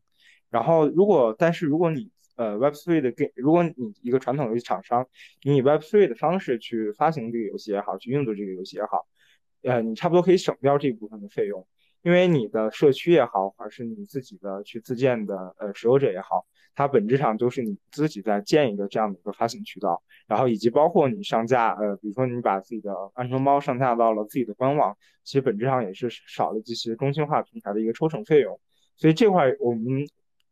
然后，如果但是如果你呃 Web3 的 game，如果你一个传统游戏厂商，你以 Web3 的方式去发行这个游戏也好，去运作这个游戏也好，呃，你差不多可以省掉这部分的费用，因为你的社区也好，还是你自己的去自建的呃持有者也好。它本质上都是你自己在建一个这样的一个发行渠道，然后以及包括你上架，呃，比如说你把自己的安装包上架到了自己的官网，其实本质上也是少了这些中心化平台的一个抽成费用。所以这块我们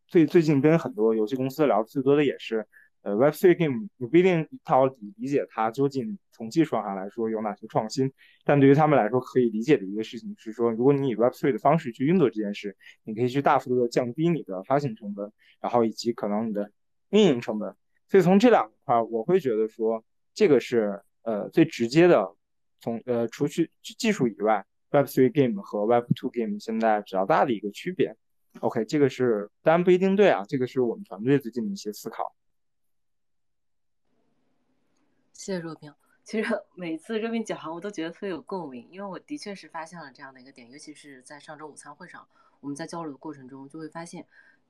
最最近跟很多游戏公司聊最多的也是。呃，Web3 game 你不一定一套理理解它究竟从技术上来说有哪些创新，但对于他们来说可以理解的一个事情是说，如果你以 Web3 的方式去运作这件事，你可以去大幅度的降低你的发行成本，然后以及可能你的运营成本。所以从这两块，我会觉得说，这个是呃最直接的，从呃除去技术以外，Web3 game 和 Web2 game 现在比较大的一个区别。OK，这个是当然不一定对啊，这个是我们团队最近的一些思考。谢谢若冰。其实 每次若冰讲完，我都觉得特别有共鸣，因为我的确是发现了这样的一个点，尤其是在上周午餐会上，我们在交流的过程中，就会发现，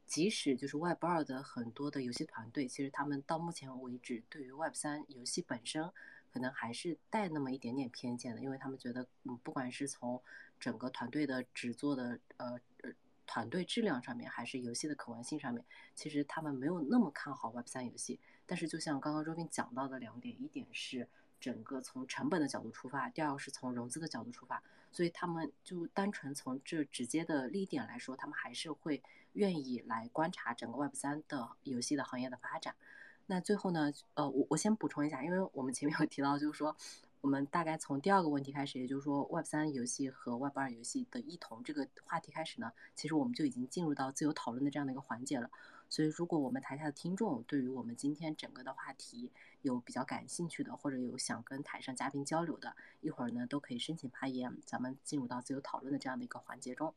即使就是 Web 二的很多的游戏团队，其实他们到目前为止，对于 Web 三游戏本身，可能还是带那么一点点偏见的，因为他们觉得，嗯，不管是从整个团队的制作的呃呃团队质量上面，还是游戏的可玩性上面，其实他们没有那么看好 Web 三游戏。但是，就像刚刚周斌讲到的两点，一点是整个从成本的角度出发，第二个是从融资的角度出发，所以他们就单纯从这直接的利益点来说，他们还是会愿意来观察整个 Web 三的游戏的行业的发展。那最后呢，呃，我我先补充一下，因为我们前面有提到，就是说我们大概从第二个问题开始，也就是说 Web 三游戏和 Web 二游戏的异同这个话题开始呢，其实我们就已经进入到自由讨论的这样的一个环节了。所以，如果我们台下的听众对于我们今天整个的话题有比较感兴趣的，或者有想跟台上嘉宾交流的，一会儿呢都可以申请发言，咱们进入到自由讨论的这样的一个环节中。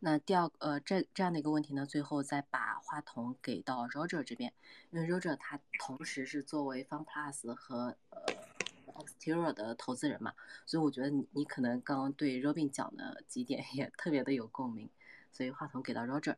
那第二呃这这样的一个问题呢，最后再把话筒给到 Roger 这边，因为 Roger 他同时是作为 FunPlus 和呃 Exterior 的投资人嘛，所以我觉得你你可能刚刚对 Robin 讲的几点也特别的有共鸣，所以话筒给到 Roger。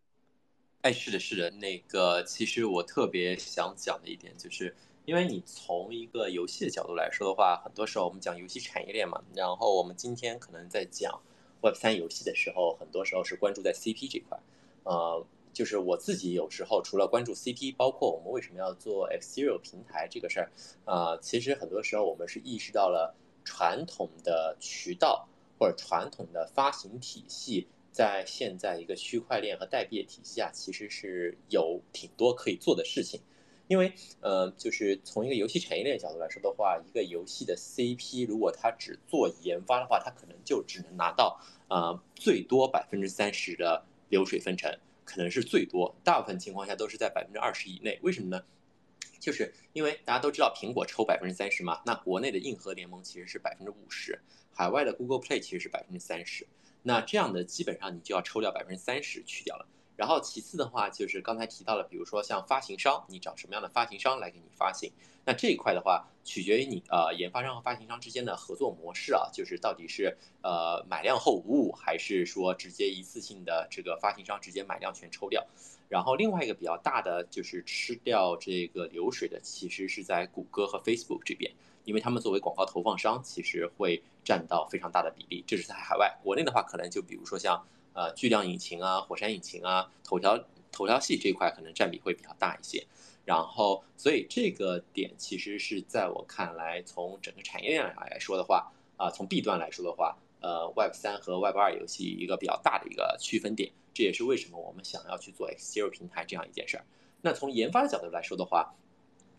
哎，是的，是的，那个其实我特别想讲的一点，就是因为你从一个游戏的角度来说的话，很多时候我们讲游戏产业链嘛，然后我们今天可能在讲 Web 三游戏的时候，很多时候是关注在 CP 这块，呃，就是我自己有时候除了关注 CP，包括我们为什么要做 X Zero 平台这个事儿，啊，其实很多时候我们是意识到了传统的渠道或者传统的发行体系。在现在一个区块链和代币体系下，其实是有挺多可以做的事情。因为，呃，就是从一个游戏产业链角度来说的话，一个游戏的 CP 如果它只做研发的话，它可能就只能拿到呃最多百分之三十的流水分成，可能是最多。大部分情况下都是在百分之二十以内。为什么呢？就是因为大家都知道苹果抽百分之三十嘛，那国内的硬核联盟其实是百分之五十，海外的 Google Play 其实是百分之三十。那这样的基本上你就要抽掉百分之三十去掉了，然后其次的话就是刚才提到了，比如说像发行商，你找什么样的发行商来给你发行？那这一块的话取决于你呃研发商和发行商之间的合作模式啊，就是到底是呃买量后五五，还是说直接一次性的这个发行商直接买量全抽掉？然后另外一个比较大的就是吃掉这个流水的，其实是在谷歌和 Facebook 这边。因为他们作为广告投放商，其实会占到非常大的比例。这是在海外，国内的话，可能就比如说像呃巨量引擎啊、火山引擎啊、头条头条系这块，可能占比会比较大一些。然后，所以这个点其实是在我看来，从整个产业链来说的话，啊，从 B 端来说的话，呃，Web 三和 Web 二游戏一个比较大的一个区分点，这也是为什么我们想要去做 X Zero 平台这样一件事儿。那从研发的角度来说的话，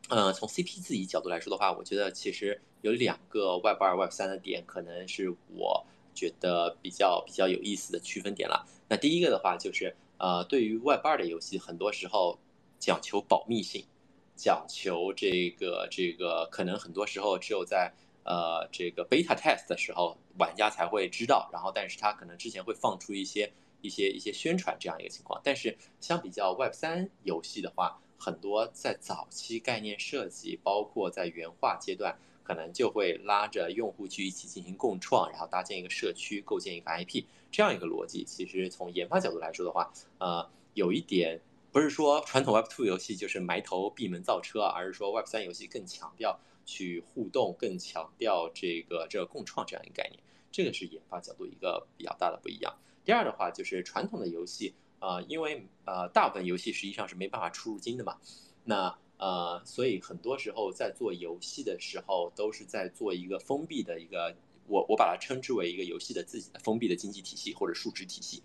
呃，从 CP 自己角度来说的话，我觉得其实有两个 Web 二 Web 三的点，可能是我觉得比较比较有意思的区分点了。那第一个的话就是，呃，对于 Web 二的游戏，很多时候讲求保密性，讲求这个这个，可能很多时候只有在呃这个 Beta Test 的时候，玩家才会知道。然后，但是他可能之前会放出一些一些一些宣传这样一个情况。但是相比较 Web 三游戏的话，很多在早期概念设计，包括在原画阶段，可能就会拉着用户去一起进行共创，然后搭建一个社区，构建一个 IP，这样一个逻辑。其实从研发角度来说的话，呃，有一点不是说传统 Web Two 游戏就是埋头闭门造车，而是说 Web 三游戏更强调去互动，更强调这个这个共创这样一个概念。这个是研发角度一个比较大的不一样。第二的话就是传统的游戏。呃，因为呃，大部分游戏实际上是没办法出入金的嘛，那呃，所以很多时候在做游戏的时候，都是在做一个封闭的一个，我我把它称之为一个游戏的自己的封闭的经济体系或者数值体系。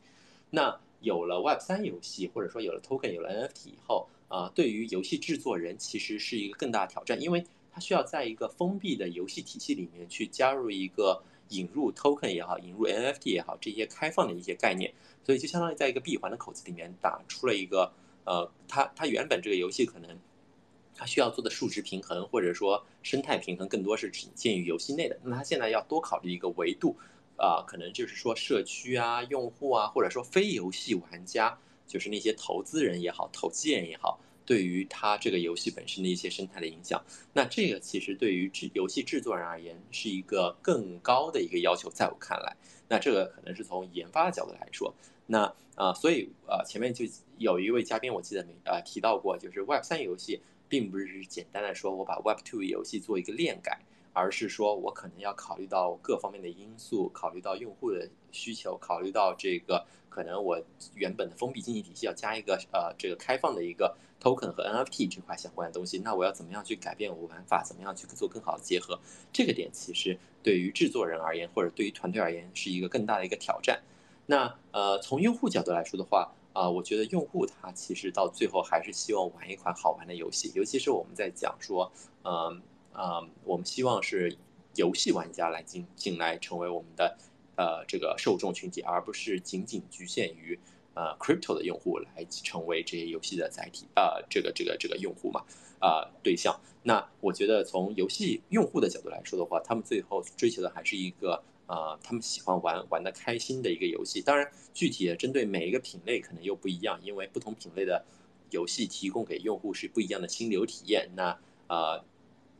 那有了 Web 三游戏，或者说有了 Token，有了 NFT 以后，啊，对于游戏制作人其实是一个更大挑战，因为他需要在一个封闭的游戏体系里面去加入一个引入 Token 也好，引入 NFT 也好，这些开放的一些概念。所以就相当于在一个闭环的口子里面打出了一个，呃，它它原本这个游戏可能它需要做的数值平衡或者说生态平衡更多是仅限于游戏内的，那它现在要多考虑一个维度，啊，可能就是说社区啊、用户啊，或者说非游戏玩家，就是那些投资人也好、投机人也好，对于它这个游戏本身的一些生态的影响，那这个其实对于制游戏制作人而言是一个更高的一个要求，在我看来，那这个可能是从研发的角度来说。那啊，所以呃，前面就有一位嘉宾，我记得没呃提到过，就是 Web 三游戏并不是简单的说我把 Web Two 游戏做一个链改，而是说我可能要考虑到各方面的因素，考虑到用户的需求，考虑到这个可能我原本的封闭经济体系要加一个呃这个开放的一个 Token 和 NFT 这块相关的东西，那我要怎么样去改变我玩法，怎么样去做更好的结合？这个点其实对于制作人而言，或者对于团队而言，是一个更大的一个挑战。那呃，从用户角度来说的话，啊，我觉得用户他其实到最后还是希望玩一款好玩的游戏，尤其是我们在讲说，嗯嗯，我们希望是游戏玩家来进进来成为我们的呃这个受众群体，而不是仅仅局限于呃 crypto 的用户来成为这些游戏的载体，呃，这个这个这个用户嘛，啊对象。那我觉得从游戏用户的角度来说的话，他们最后追求的还是一个。呃，他们喜欢玩玩的开心的一个游戏，当然具体的针对每一个品类可能又不一样，因为不同品类的游戏提供给用户是不一样的心流体验。那呃，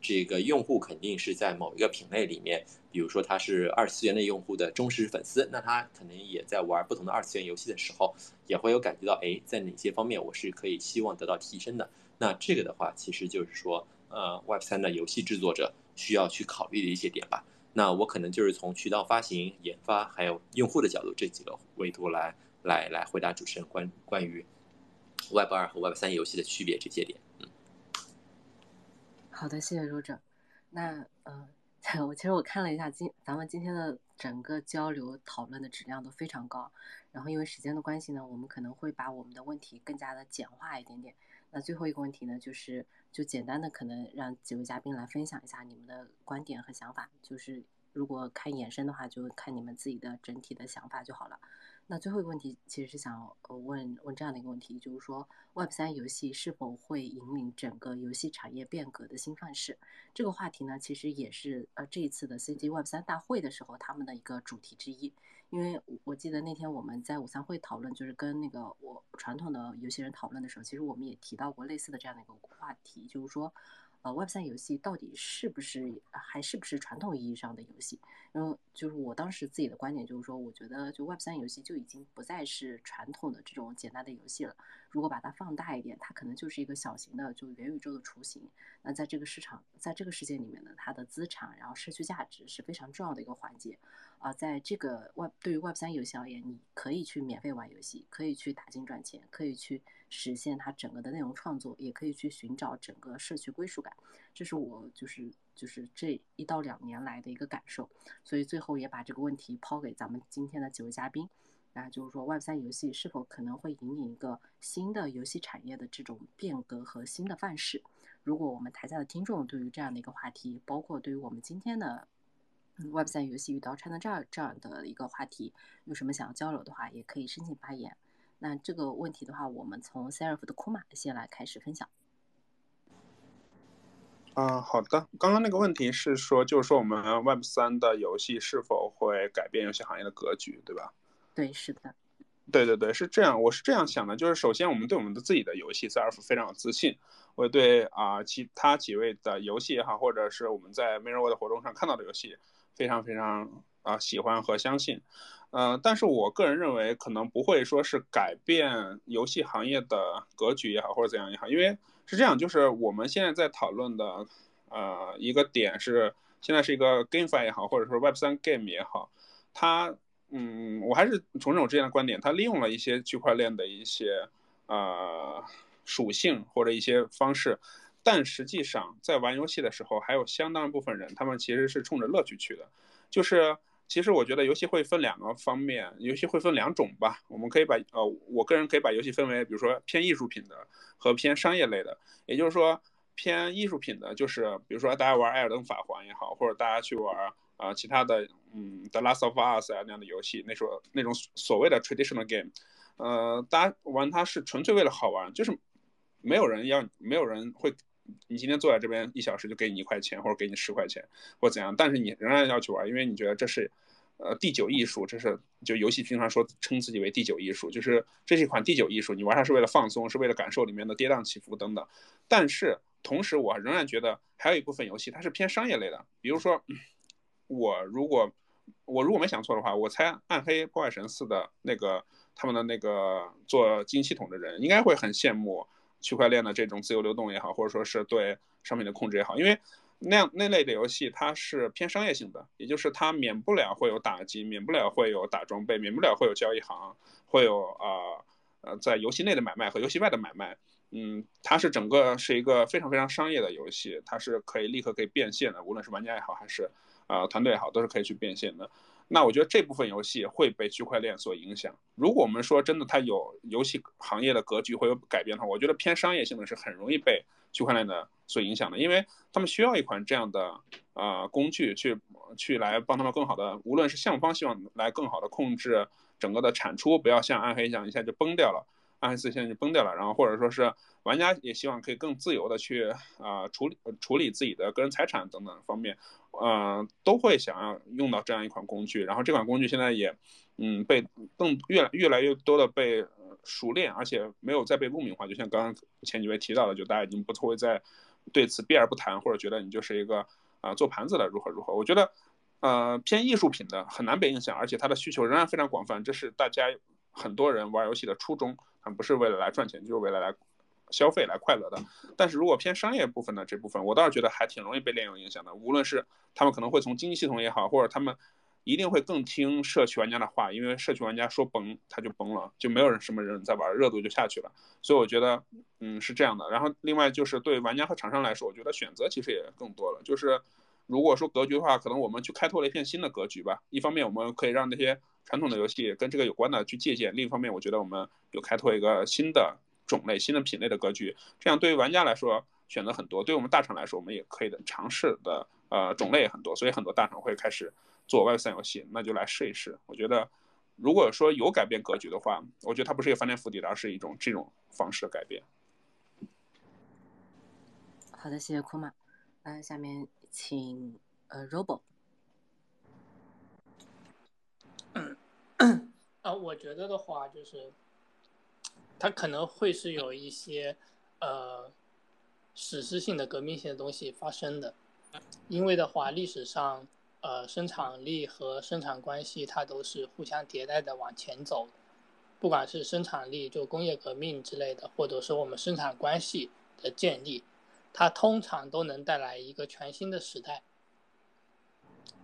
这个用户肯定是在某一个品类里面，比如说他是二次元的用户的忠实粉丝，那他可能也在玩不同的二次元游戏的时候，也会有感觉到，哎，在哪些方面我是可以希望得到提升的。那这个的话，其实就是说，呃，Web 三的游戏制作者需要去考虑的一些点吧。那我可能就是从渠道发行、研发还有用户的角度这几个维度来来来回答主持人关关于 Web 二和 Web 三游戏的区别这些点。嗯，好的，谢谢罗者。那呃，我其实我看了一下今咱们今天的整个交流讨论的质量都非常高，然后因为时间的关系呢，我们可能会把我们的问题更加的简化一点点。那最后一个问题呢，就是就简单的可能让几位嘉宾来分享一下你们的观点和想法，就是如果看延伸的话，就看你们自己的整体的想法就好了。那最后一个问题其实是想问问这样的一个问题，就是说 Web 三游戏是否会引领整个游戏产业变革的新范式？这个话题呢，其实也是呃这一次的 CG Web 三大会的时候他们的一个主题之一。因为我记得那天我们在午餐会讨论，就是跟那个我传统的游戏人讨论的时候，其实我们也提到过类似的这样的一个话题，就是说。呃，Web 三游戏到底是不是还是不是传统意义上的游戏？因为就是我当时自己的观点就是说，我觉得就 Web 三游戏就已经不再是传统的这种简单的游戏了。如果把它放大一点，它可能就是一个小型的就元宇宙的雏形。那在这个市场，在这个世界里面呢，它的资产然后社区价值是非常重要的一个环节。啊，在这个外对于 Web 三游戏而言，你可以去免费玩游戏，可以去打金赚钱，可以去。实现它整个的内容创作，也可以去寻找整个社区归属感，这是我就是就是这一到两年来的一个感受，所以最后也把这个问题抛给咱们今天的几位嘉宾，那就是说 Web 三游戏是否可能会引领一个新的游戏产业的这种变革和新的范式？如果我们台下的听众对于这样的一个话题，包括对于我们今天的 Web 三游戏遇到 China 这样这样的一个话题，有什么想要交流的话，也可以申请发言。那这个问题的话，我们从 Seraph 的库玛先来开始分享。啊，好的。刚刚那个问题是说，就是说我们 Web 三的游戏是否会改变游戏行业的格局，对吧？对，是的。对对对，是这样。我是这样想的，就是首先我们对我们的自己的游戏 Seraph 非常有自信。我对啊其他几位的游戏也好，或者是我们在 Mirror 的活动上看到的游戏，非常非常啊喜欢和相信。嗯，但是我个人认为，可能不会说是改变游戏行业的格局也好，或者怎样也好，因为。是这样，就是我们现在在讨论的，呃，一个点是，现在是一个 GameFi 也好，或者说 Web 三 Game 也好，它，嗯，我还是从这种之前的观点，它利用了一些区块链的一些，呃，属性或者一些方式，但实际上在玩游戏的时候，还有相当一部分人，他们其实是冲着乐趣去的，就是。其实我觉得游戏会分两个方面，游戏会分两种吧。我们可以把呃，我个人可以把游戏分为，比如说偏艺术品的和偏商业类的。也就是说，偏艺术品的，就是比如说大家玩《艾尔登法环》也好，或者大家去玩啊其他的，嗯，《The Last of Us》啊那样的游戏，那时候那种所谓的 traditional game，呃，大家玩它是纯粹为了好玩，就是没有人要，没有人会。你今天坐在这边一小时就给你一块钱，或者给你十块钱，或怎样，但是你仍然要去玩，因为你觉得这是，呃，第九艺术，这是就游戏经常说称自己为第九艺术，就是这是一款第九艺术，你玩它是为了放松，是为了感受里面的跌宕起伏等等。但是同时，我仍然觉得还有一部分游戏它是偏商业类的，比如说，我如果我如果没想错的话，我猜《暗黑破坏神四》的那个他们的那个做基因系统的人应该会很羡慕。区块链的这种自由流动也好，或者说是对商品的控制也好，因为那样那类的游戏它是偏商业性的，也就是它免不了会有打击，免不了会有打装备，免不了会有交易行，会有啊呃在游戏内的买卖和游戏外的买卖，嗯，它是整个是一个非常非常商业的游戏，它是可以立刻可以变现的，无论是玩家也好，还是啊团队也好，都是可以去变现的。那我觉得这部分游戏会被区块链所影响。如果我们说真的，它有游戏行业的格局会有改变的话，我觉得偏商业性的是很容易被区块链的所影响的，因为他们需要一款这样的呃工具去去来帮他们更好的，无论是项目方希望来更好的控制整个的产出，不要像暗黑一样一下就崩掉了，暗黑四现在就崩掉了，然后或者说是玩家也希望可以更自由的去啊处理处理自己的个人财产等等方面。呃，都会想要用到这样一款工具，然后这款工具现在也，嗯，被更越来越来越多的被熟练，而且没有再被污名化。就像刚刚前几位提到的，就大家已经不会再对此避而不谈，或者觉得你就是一个啊做盘子的如何如何。我觉得，呃，偏艺术品的很难被影响，而且它的需求仍然非常广泛，这是大家很多人玩游戏的初衷，不是为了来赚钱，就是为了来。消费来快乐的，但是如果偏商业部分的这部分，我倒是觉得还挺容易被链游影响的。无论是他们可能会从经济系统也好，或者他们一定会更听社区玩家的话，因为社区玩家说崩他就崩了，就没有人什么人在玩，热度就下去了。所以我觉得，嗯，是这样的。然后另外就是对玩家和厂商来说，我觉得选择其实也更多了。就是如果说格局的话，可能我们去开拓了一片新的格局吧。一方面我们可以让那些传统的游戏跟这个有关的去借鉴；另一方面，我觉得我们有开拓一个新的。种类新的品类的格局，这样对于玩家来说选择很多，对于我们大厂来说，我们也可以的尝试的呃种类也很多，所以很多大厂会开始做 Web 三游戏，那就来试一试。我觉得如果说有改变格局的话，我觉得它不是一个翻天覆地的，而是一种这种方式的改变。好的，谢谢库玛。那下面请呃 Robo。啊，我觉得的话就是。它可能会是有一些，呃，史诗性的革命性的东西发生的，因为的话，历史上，呃，生产力和生产关系它都是互相迭代的往前走，不管是生产力就工业革命之类的，或者说我们生产关系的建立，它通常都能带来一个全新的时代。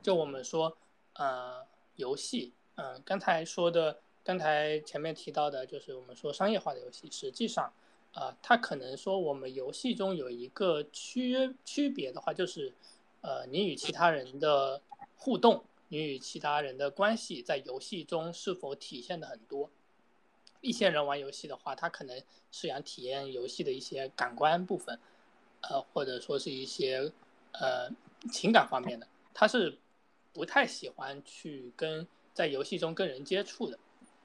就我们说，呃，游戏，嗯，刚才说的。刚才前面提到的，就是我们说商业化的游戏，实际上，啊，它可能说我们游戏中有一个区区别的话，就是，呃，你与其他人的互动，你与其他人的关系在游戏中是否体现的很多？一些人玩游戏的话，他可能是想体验游戏的一些感官部分，呃，或者说是一些呃情感方面的，他是不太喜欢去跟在游戏中跟人接触的。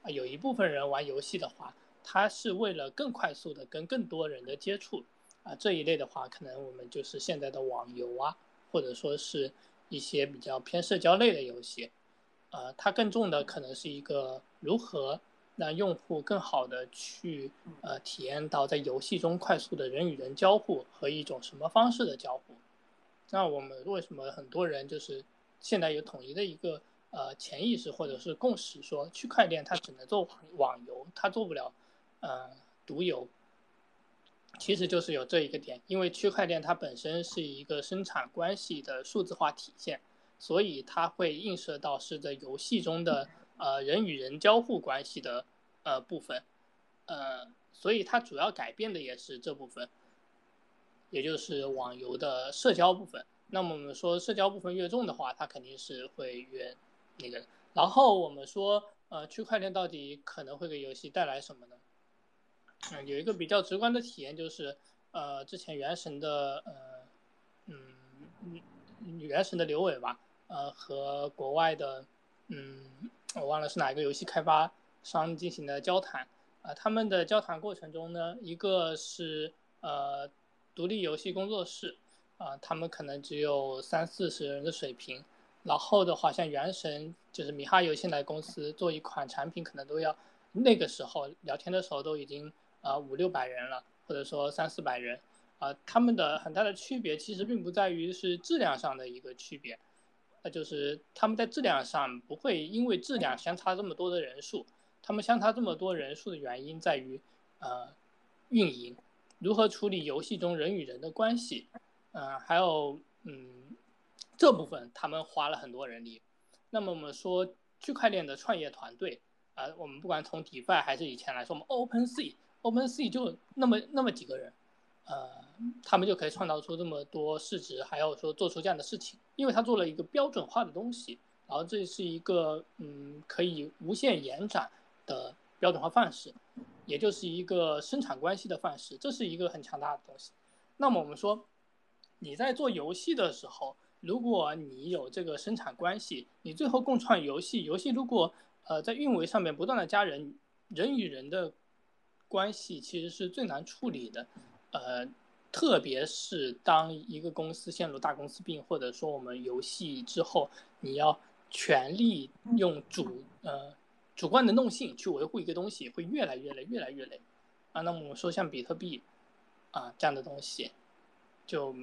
啊，有一部分人玩游戏的话，他是为了更快速的跟更多人的接触。啊，这一类的话，可能我们就是现在的网游啊，或者说是一些比较偏社交类的游戏。呃，它更重的可能是一个如何。让用户更好的去呃体验到在游戏中快速的人与人交互和一种什么方式的交互？那我们为什么很多人就是现在有统一的一个呃潜意识或者是共识，说区块链它只能做网游，它做不了呃独游？其实就是有这一个点，因为区块链它本身是一个生产关系的数字化体现，所以它会映射到是在游戏中的。呃，人与人交互关系的呃部分，呃，所以它主要改变的也是这部分，也就是网游的社交部分。那么我们说社交部分越重的话，它肯定是会越那个。然后我们说，呃，区块链到底可能会给游戏带来什么呢？嗯，有一个比较直观的体验就是，呃，之前原神的呃，嗯嗯，原神的刘伟吧，呃，和国外的，嗯。我忘了是哪一个游戏开发商进行的交谈，啊，他们的交谈过程中呢，一个是呃独立游戏工作室，啊，他们可能只有三四十人的水平，然后的话像原神就是米哈游现在公司做一款产品可能都要那个时候聊天的时候都已经啊五六百人了，或者说三四百人，啊，他们的很大的区别其实并不在于是质量上的一个区别。那就是他们在质量上不会因为质量相差这么多的人数，他们相差这么多人数的原因在于，呃，运营如何处理游戏中人与人的关系，嗯，还有嗯这部分他们花了很多人力。那么我们说区块链的创业团队，啊，我们不管从 DeFi 还是以前来说，我们 OpenSea，OpenSea 就那么那么几个人。呃，他们就可以创造出这么多市值，还有说做出这样的事情，因为他做了一个标准化的东西，然后这是一个嗯可以无限延展的标准化范式，也就是一个生产关系的范式，这是一个很强大的东西。那么我们说，你在做游戏的时候，如果你有这个生产关系，你最后共创游戏，游戏如果呃在运维上面不断的加人，人与人的关系其实是最难处理的。呃，特别是当一个公司陷入大公司病，或者说我们游戏之后，你要全力用主呃主观能动性去维护一个东西，会越来越累，越来越累啊。那么我们说像比特币啊这样的东西，就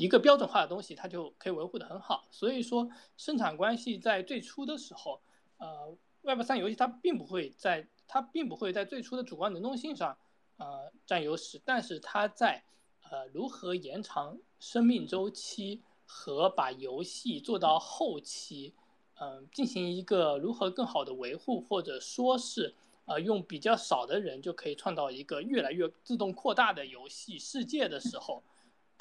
一个标准化的东西，它就可以维护的很好。所以说生产关系在最初的时候，呃，Web 三游戏它并不会在它并不会在最初的主观能动性上。呃，占优势，但是它在呃如何延长生命周期和把游戏做到后期，嗯，进行一个如何更好的维护，或者说是呃用比较少的人就可以创造一个越来越自动扩大的游戏世界的时候，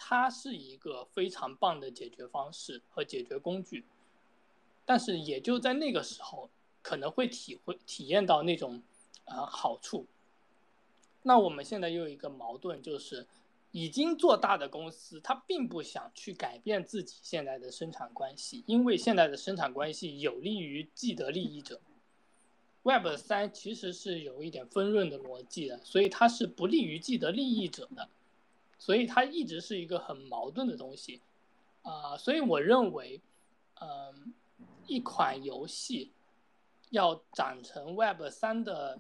它是一个非常棒的解决方式和解决工具。但是也就在那个时候，可能会体会体验到那种呃好处。那我们现在又有一个矛盾，就是已经做大的公司，它并不想去改变自己现在的生产关系，因为现在的生产关系有利于既得利益者。Web 三其实是有一点分润的逻辑的，所以它是不利于既得利益者的，所以它一直是一个很矛盾的东西。啊，所以我认为，嗯，一款游戏要长成 Web 三的。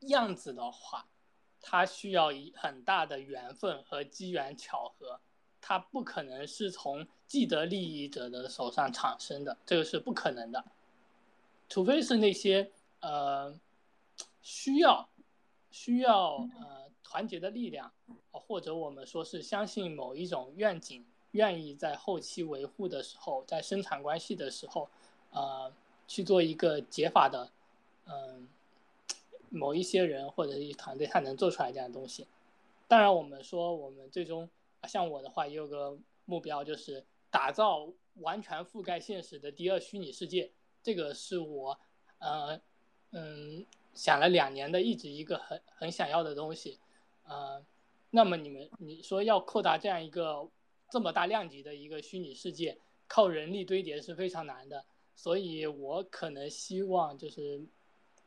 样子的话，它需要一很大的缘分和机缘巧合，它不可能是从既得利益者的手上产生的，这个是不可能的，除非是那些呃需要需要呃团结的力量，或者我们说是相信某一种愿景，愿意在后期维护的时候，在生产关系的时候，呃去做一个解法的，嗯。某一些人或者一团队，他能做出来这样的东西。当然，我们说我们最终，像我的话，也有个目标，就是打造完全覆盖现实的第二虚拟世界，这个是我呃嗯想了两年的一直一个很很想要的东西，呃，那么你们你说要扩大这样一个这么大量级的一个虚拟世界，靠人力堆叠是非常难的，所以我可能希望就是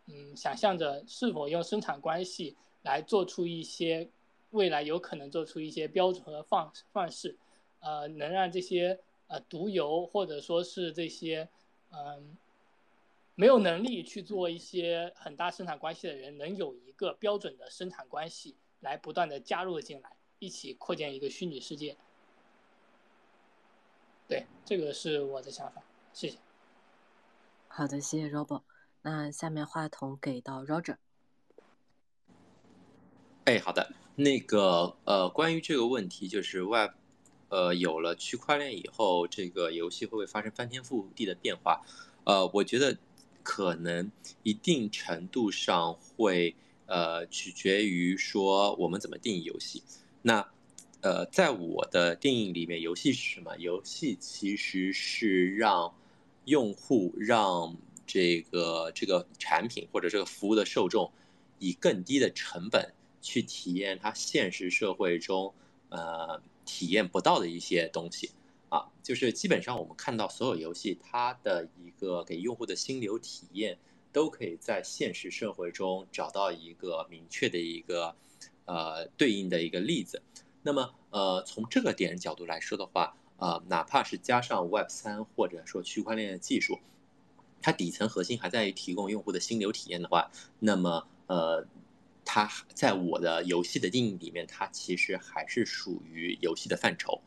嗯想象着是否用生产关系来做出一些未来有可能做出一些标准和方方式。呃，能让这些呃独游或者说是这些嗯没有能力去做一些很大生产关系的人，能有一个标准的生产关系来不断的加入进来，一起扩建一个虚拟世界。对，这个是我的想法，谢谢。好的，谢谢 Robo。那下面话筒给到 Roger。哎，好的，那个呃，关于这个问题，就是 Web。呃，有了区块链以后，这个游戏会不会发生翻天覆地的变化？呃，我觉得可能一定程度上会，呃，取决于说我们怎么定义游戏。那，呃，在我的定义里面，游戏是什么？游戏其实是让用户、让这个这个产品或者这个服务的受众，以更低的成本去体验它现实社会中，呃。体验不到的一些东西，啊，就是基本上我们看到所有游戏，它的一个给用户的心流体验，都可以在现实社会中找到一个明确的一个，呃，对应的一个例子。那么，呃，从这个点角度来说的话，呃，哪怕是加上 Web 三或者说区块链的技术，它底层核心还在于提供用户的心流体验的话，那么，呃。它在我的游戏的定义里面，它其实还是属于游戏的范畴，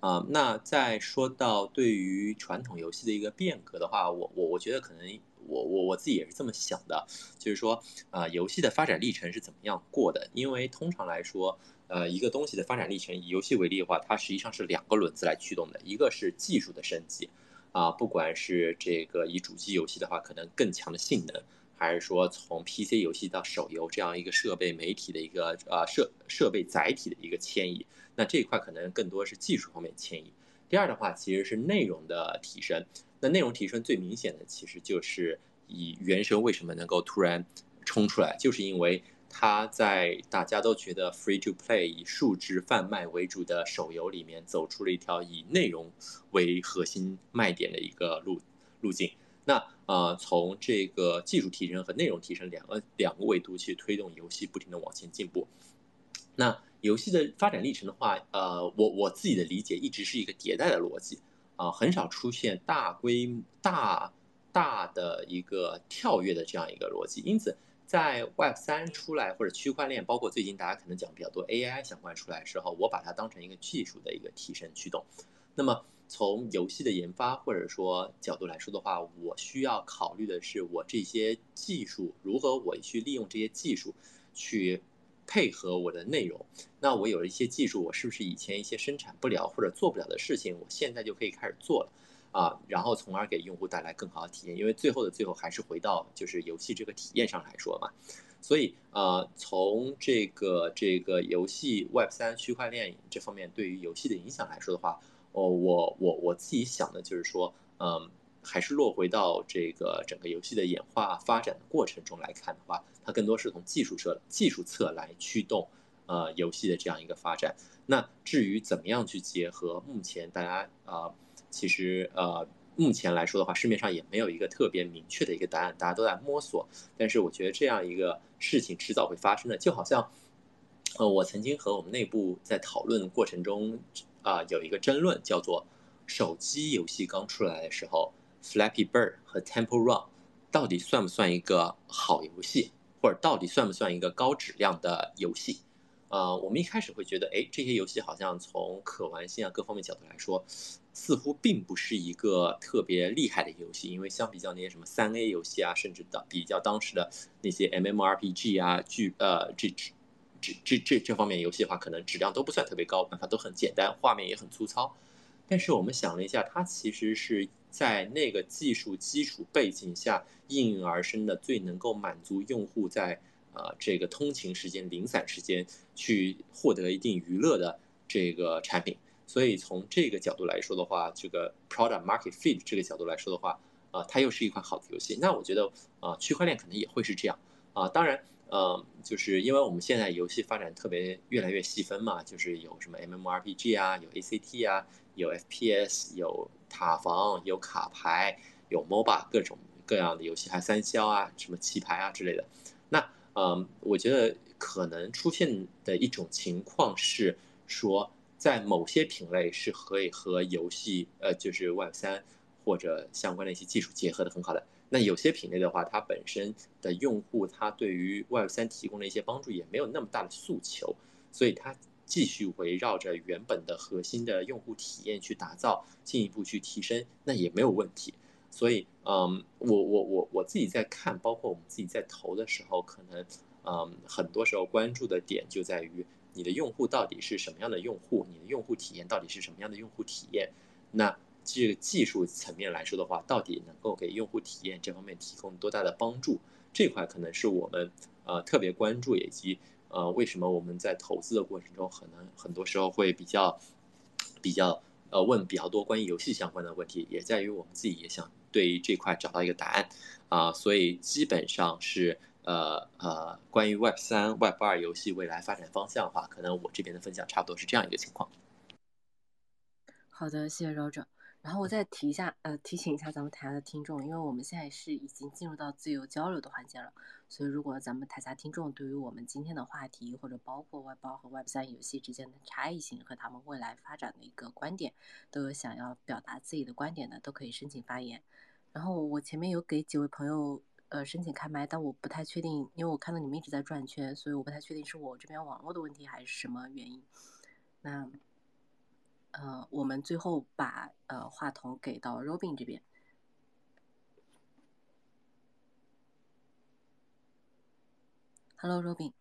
啊，那再说到对于传统游戏的一个变革的话，我我我觉得可能我我我自己也是这么想的，就是说，啊，游戏的发展历程是怎么样过的？因为通常来说，呃，一个东西的发展历程，以游戏为例的话，它实际上是两个轮子来驱动的，一个是技术的升级，啊，不管是这个以主机游戏的话，可能更强的性能。还是说从 PC 游戏到手游这样一个设备媒体的一个呃设设备载体的一个迁移，那这一块可能更多是技术方面迁移。第二的话，其实是内容的提升。那内容提升最明显的，其实就是以原神为什么能够突然冲出来，就是因为它在大家都觉得 free to play 以数值贩卖为主的手游里面，走出了一条以内容为核心卖点的一个路路径。那呃，从这个技术提升和内容提升两个两个维度去推动游戏不停的往前进步。那游戏的发展历程的话，呃，我我自己的理解一直是一个迭代的逻辑啊，很少出现大规大大的一个跳跃的这样一个逻辑。因此，在 Web 三出来或者区块链，包括最近大家可能讲比较多 AI 相关出来的时候，我把它当成一个技术的一个提升驱动。那么。从游戏的研发或者说角度来说的话，我需要考虑的是我这些技术如何我去利用这些技术去配合我的内容。那我有了一些技术，我是不是以前一些生产不了或者做不了的事情，我现在就可以开始做了啊？然后从而给用户带来更好的体验。因为最后的最后还是回到就是游戏这个体验上来说嘛。所以呃，从这个这个游戏 Web 三区块链这方面对于游戏的影响来说的话。哦，我我我自己想的就是说，嗯，还是落回到这个整个游戏的演化发展的过程中来看的话，它更多是从技术侧技术侧来驱动呃游戏的这样一个发展。那至于怎么样去结合，目前大家呃其实呃目前来说的话，市面上也没有一个特别明确的一个答案，大家都在摸索。但是我觉得这样一个事情迟早会发生的，就好像呃我曾经和我们内部在讨论过程中。啊，有一个争论叫做，手机游戏刚出来的时候，Flappy Bird 和 Temple Run 到底算不算一个好游戏，或者到底算不算一个高质量的游戏？呃，我们一开始会觉得，哎，这些游戏好像从可玩性啊各方面角度来说，似乎并不是一个特别厉害的游戏，因为相比较那些什么三 A 游戏啊，甚至的比较当时的那些 MMRPG 啊，剧呃这。这这这这方面游戏的话，可能质量都不算特别高，玩法都很简单，画面也很粗糙。但是我们想了一下，它其实是在那个技术基础背景下应运而生的，最能够满足用户在呃这个通勤时间、零散时间去获得一定娱乐的这个产品。所以从这个角度来说的话，这个 product market fit 这个角度来说的话，啊，它又是一款好的游戏。那我觉得啊，区块链可能也会是这样啊。当然，呃，就是因为我们现在游戏发展特别越来越细分嘛，就是有什么 MM RPG 啊，有 ACT 啊，有 FPS，有塔防，有卡牌，有 MOBA 各种各样的游戏，还有三消啊，什么棋牌啊之类的。那嗯，我觉得可能出现的一种情况是说，在某些品类是可以和游戏，呃，就是 Web 三或者相关的一些技术结合的很好的。那有些品类的话，它本身的用户，他对于 Web 三提供的一些帮助也没有那么大的诉求，所以它继续围绕着原本的核心的用户体验去打造，进一步去提升，那也没有问题。所以，嗯，我我我我自己在看，包括我们自己在投的时候，可能，嗯，很多时候关注的点就在于你的用户到底是什么样的用户，你的用户体验到底是什么样的用户体验。那这个技术层面来说的话，到底能够给用户体验这方面提供多大的帮助？这块可能是我们呃特别关注，以及呃为什么我们在投资的过程中，可能很多时候会比较比较呃问比较多关于游戏相关的问题，也在于我们自己也想。对于这块找到一个答案，啊，所以基本上是呃呃，关于 Web 三、Web 二游戏未来发展方向的话，可能我这边的分享差不多是这样一个情况。好的，谢谢 Roger。然后我再提一下，呃，提醒一下咱们台下的听众，因为我们现在是已经进入到自由交流的环节了，所以如果咱们台下听众对于我们今天的话题，或者包括 Web 二和 Web 三游戏之间的差异性和他们未来发展的一个观点，都有想要表达自己的观点的，都可以申请发言。然后我前面有给几位朋友呃申请开麦，但我不太确定，因为我看到你们一直在转圈，所以我不太确定是我这边网络的问题还是什么原因。那呃，我们最后把呃话筒给到 Robin 这边。Hello，Robin。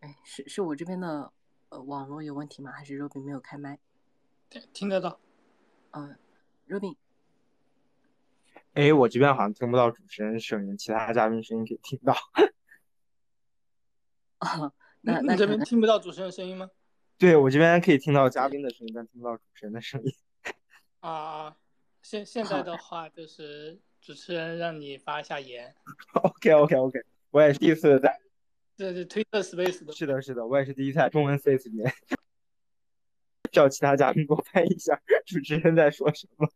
哎，是是我这边的。呃，网络有问题吗？还是 Robin 没有开麦？听听得到。嗯，Robin。哎，我这边好像听不到主持人声音，其他嘉宾声音可以听到。哦，那那这边听不到主持人声音吗？对我这边可以听到嘉宾的声音，但听不到主持人的声音。啊，现现在的话就是主持人让你发一下言。OK OK OK，我也是第一次在。这是推特 Space 的。是的，是的，我也是第一次在中文 Space 里面叫其他嘉宾给我翻译一下主持人在说什么。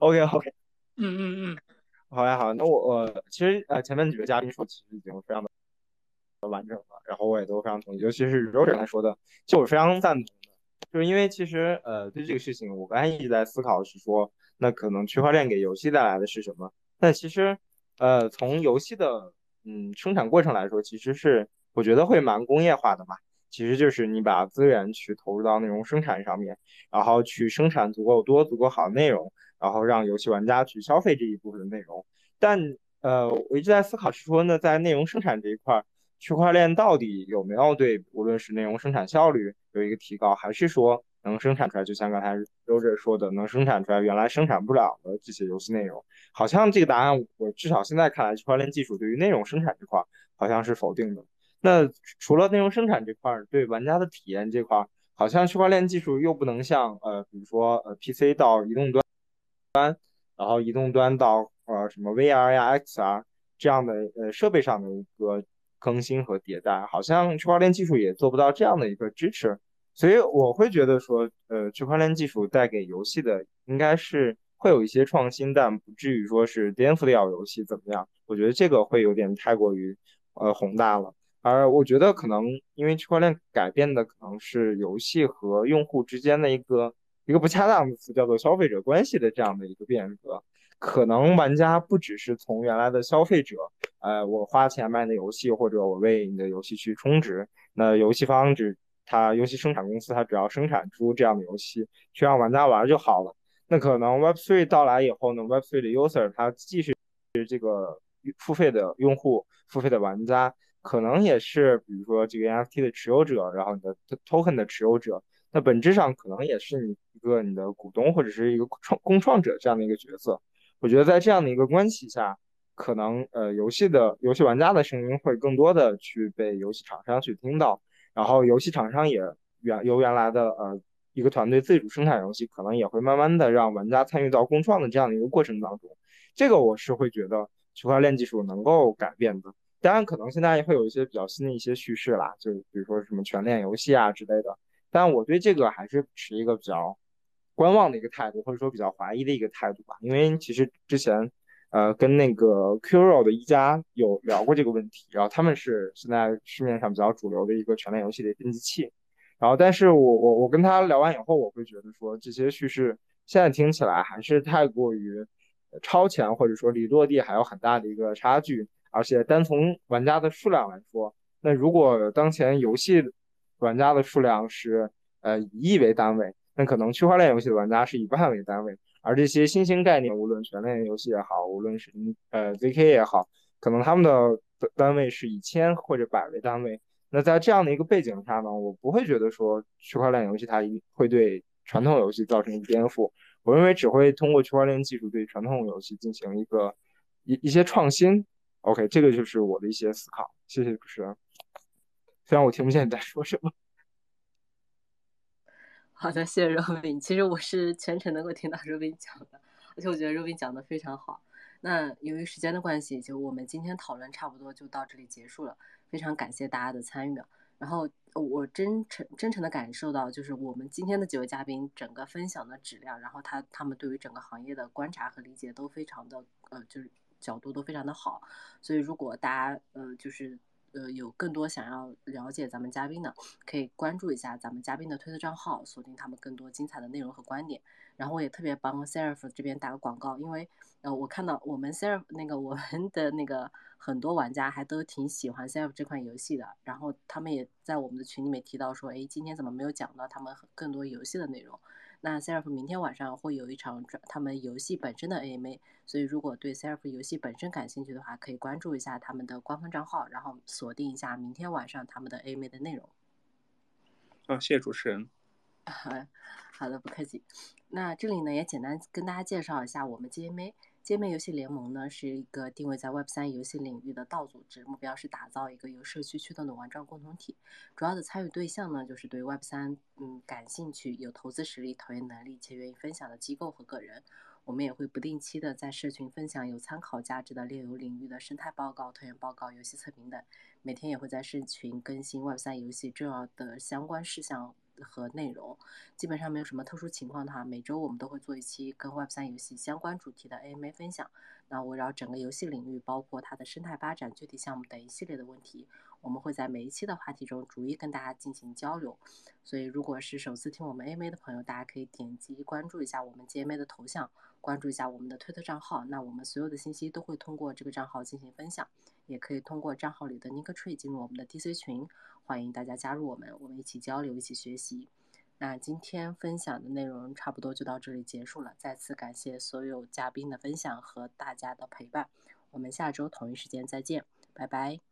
OK OK。嗯嗯嗯。好呀好，那我我其实呃前面几个嘉宾说其实已经非常的完整了，然后我也都非常同意，尤其是 Roger 他说的，就我非常赞同的，就是因为其实呃对这个事情，我刚才一直在思考是说，那可能区块链给游戏带来的是什么？但其实呃从游戏的嗯生产过程来说，其实是。我觉得会蛮工业化的嘛，其实就是你把资源去投入到内容生产上面，然后去生产足够多、足够好的内容，然后让游戏玩家去消费这一部分的内容。但呃，我一直在思考是说呢，在内容生产这一块，区块链到底有没有对无论是内容生产效率有一个提高，还是说能生产出来，就像刚才 Roger 说的，能生产出来原来生产不了的这些游戏内容？好像这个答案，我至少现在看来，区块链技术对于内容生产这块好像是否定的。那除了内容生产这块，对玩家的体验这块，好像区块链技术又不能像呃，比如说呃，PC 到移动端端，然后移动端到呃什么 VR 呀、XR 这样的呃设备上的一个更新和迭代，好像区块链技术也做不到这样的一个支持。所以我会觉得说，呃，区块链技术带给游戏的应该是会有一些创新，但不至于说是颠覆掉游戏怎么样？我觉得这个会有点太过于呃宏大了。而我觉得可能因为区块链改变的可能是游戏和用户之间的一个一个不恰当的词，叫做消费者关系的这样的一个变革。可能玩家不只是从原来的消费者，呃，我花钱买的游戏，或者我为你的游戏去充值，那游戏方只它游戏生产公司它只要生产出这样的游戏去让玩家玩就好了。那可能 Web3 到来以后呢，Web3 的 user 他既是这个付费的用户，付费的玩家。可能也是，比如说这个 NFT 的持有者，然后你的 token 的持有者，那本质上可能也是你一个你的股东或者是一个创共创者这样的一个角色。我觉得在这样的一个关系下，可能呃游戏的游戏玩家的声音会更多的去被游戏厂商去听到，然后游戏厂商也原由原来的呃一个团队自主生产游戏，可能也会慢慢的让玩家参与到共创的这样的一个过程当中。这个我是会觉得区块链技术能够改变的。当然，可能现在也会有一些比较新的一些叙事啦，就比如说什么全链游戏啊之类的。但我对这个还是持一个比较观望的一个态度，或者说比较怀疑的一个态度吧。因为其实之前，呃，跟那个 Qro 的一加有聊过这个问题，然后他们是现在市面上比较主流的一个全链游戏的编辑器。然后，但是我我我跟他聊完以后，我会觉得说这些叙事现在听起来还是太过于超前，或者说离落地还有很大的一个差距。而且单从玩家的数量来说，那如果当前游戏玩家的数量是呃以亿为单位，那可能区块链游戏的玩家是以万为单位。而这些新兴概念，无论全链游戏也好，无论是呃 ZK 也好，可能他们的单位是以千或者百为单位。那在这样的一个背景下呢，我不会觉得说区块链游戏它会对传统游戏造成颠覆。我认为只会通过区块链技术对传统游戏进行一个一一些创新。OK，这个就是我的一些思考。谢谢主持人。虽然我听不见你在说什么。好的，谢谢 Robin。其实我是全程能够听到 Robin 讲的，而且我觉得 Robin 讲的非常好。那由于时间的关系，就我们今天讨论差不多就到这里结束了。非常感谢大家的参与。然后我真诚真诚的感受到，就是我们今天的几位嘉宾整个分享的质量，然后他他们对于整个行业的观察和理解都非常的呃，就是。角度都非常的好，所以如果大家呃就是呃有更多想要了解咱们嘉宾的，可以关注一下咱们嘉宾的推特账号，锁定他们更多精彩的内容和观点。然后我也特别帮 Seraph 这边打个广告，因为呃我看到我们 Seraph 那个我们的那个很多玩家还都挺喜欢 Seraph 这款游戏的，然后他们也在我们的群里面提到说，哎，今天怎么没有讲到他们更多游戏的内容？那 Seraph 明天晚上会有一场他们游戏本身的 AMA，所以如果对 Seraph 游戏本身感兴趣的话，可以关注一下他们的官方账号，然后锁定一下明天晚上他们的 AMA 的内容。啊，谢谢主持人。好的，不客气。那这里呢也简单跟大家介绍一下我们 GMA。界面游戏联盟呢是一个定位在 Web 三游戏领域的道组织，目标是打造一个由社区驱动的玩转共同体。主要的参与对象呢就是对 Web 三嗯感兴趣、有投资实力、投研能力且愿意分享的机构和个人。我们也会不定期的在社群分享有参考价值的炼油领域的生态报告、投研报告、游戏测评等。每天也会在社群更新 Web 三游戏重要的相关事项。和内容基本上没有什么特殊情况的话，每周我们都会做一期跟 Web 三游戏相关主题的 AMA 分享。那围绕整个游戏领域，包括它的生态发展、具体项目等一系列的问题，我们会在每一期的话题中逐一跟大家进行交流。所以，如果是首次听我们 AMA 的朋友，大家可以点击关注一下我们 GMA 的头像，关注一下我们的推特账号。那我们所有的信息都会通过这个账号进行分享，也可以通过账号里的 Nick Tree 进入我们的 DC 群，欢迎大家加入我们，我们一起交流，一起学习。那今天分享的内容差不多就到这里结束了，再次感谢所有嘉宾的分享和大家的陪伴，我们下周同一时间再见，拜拜。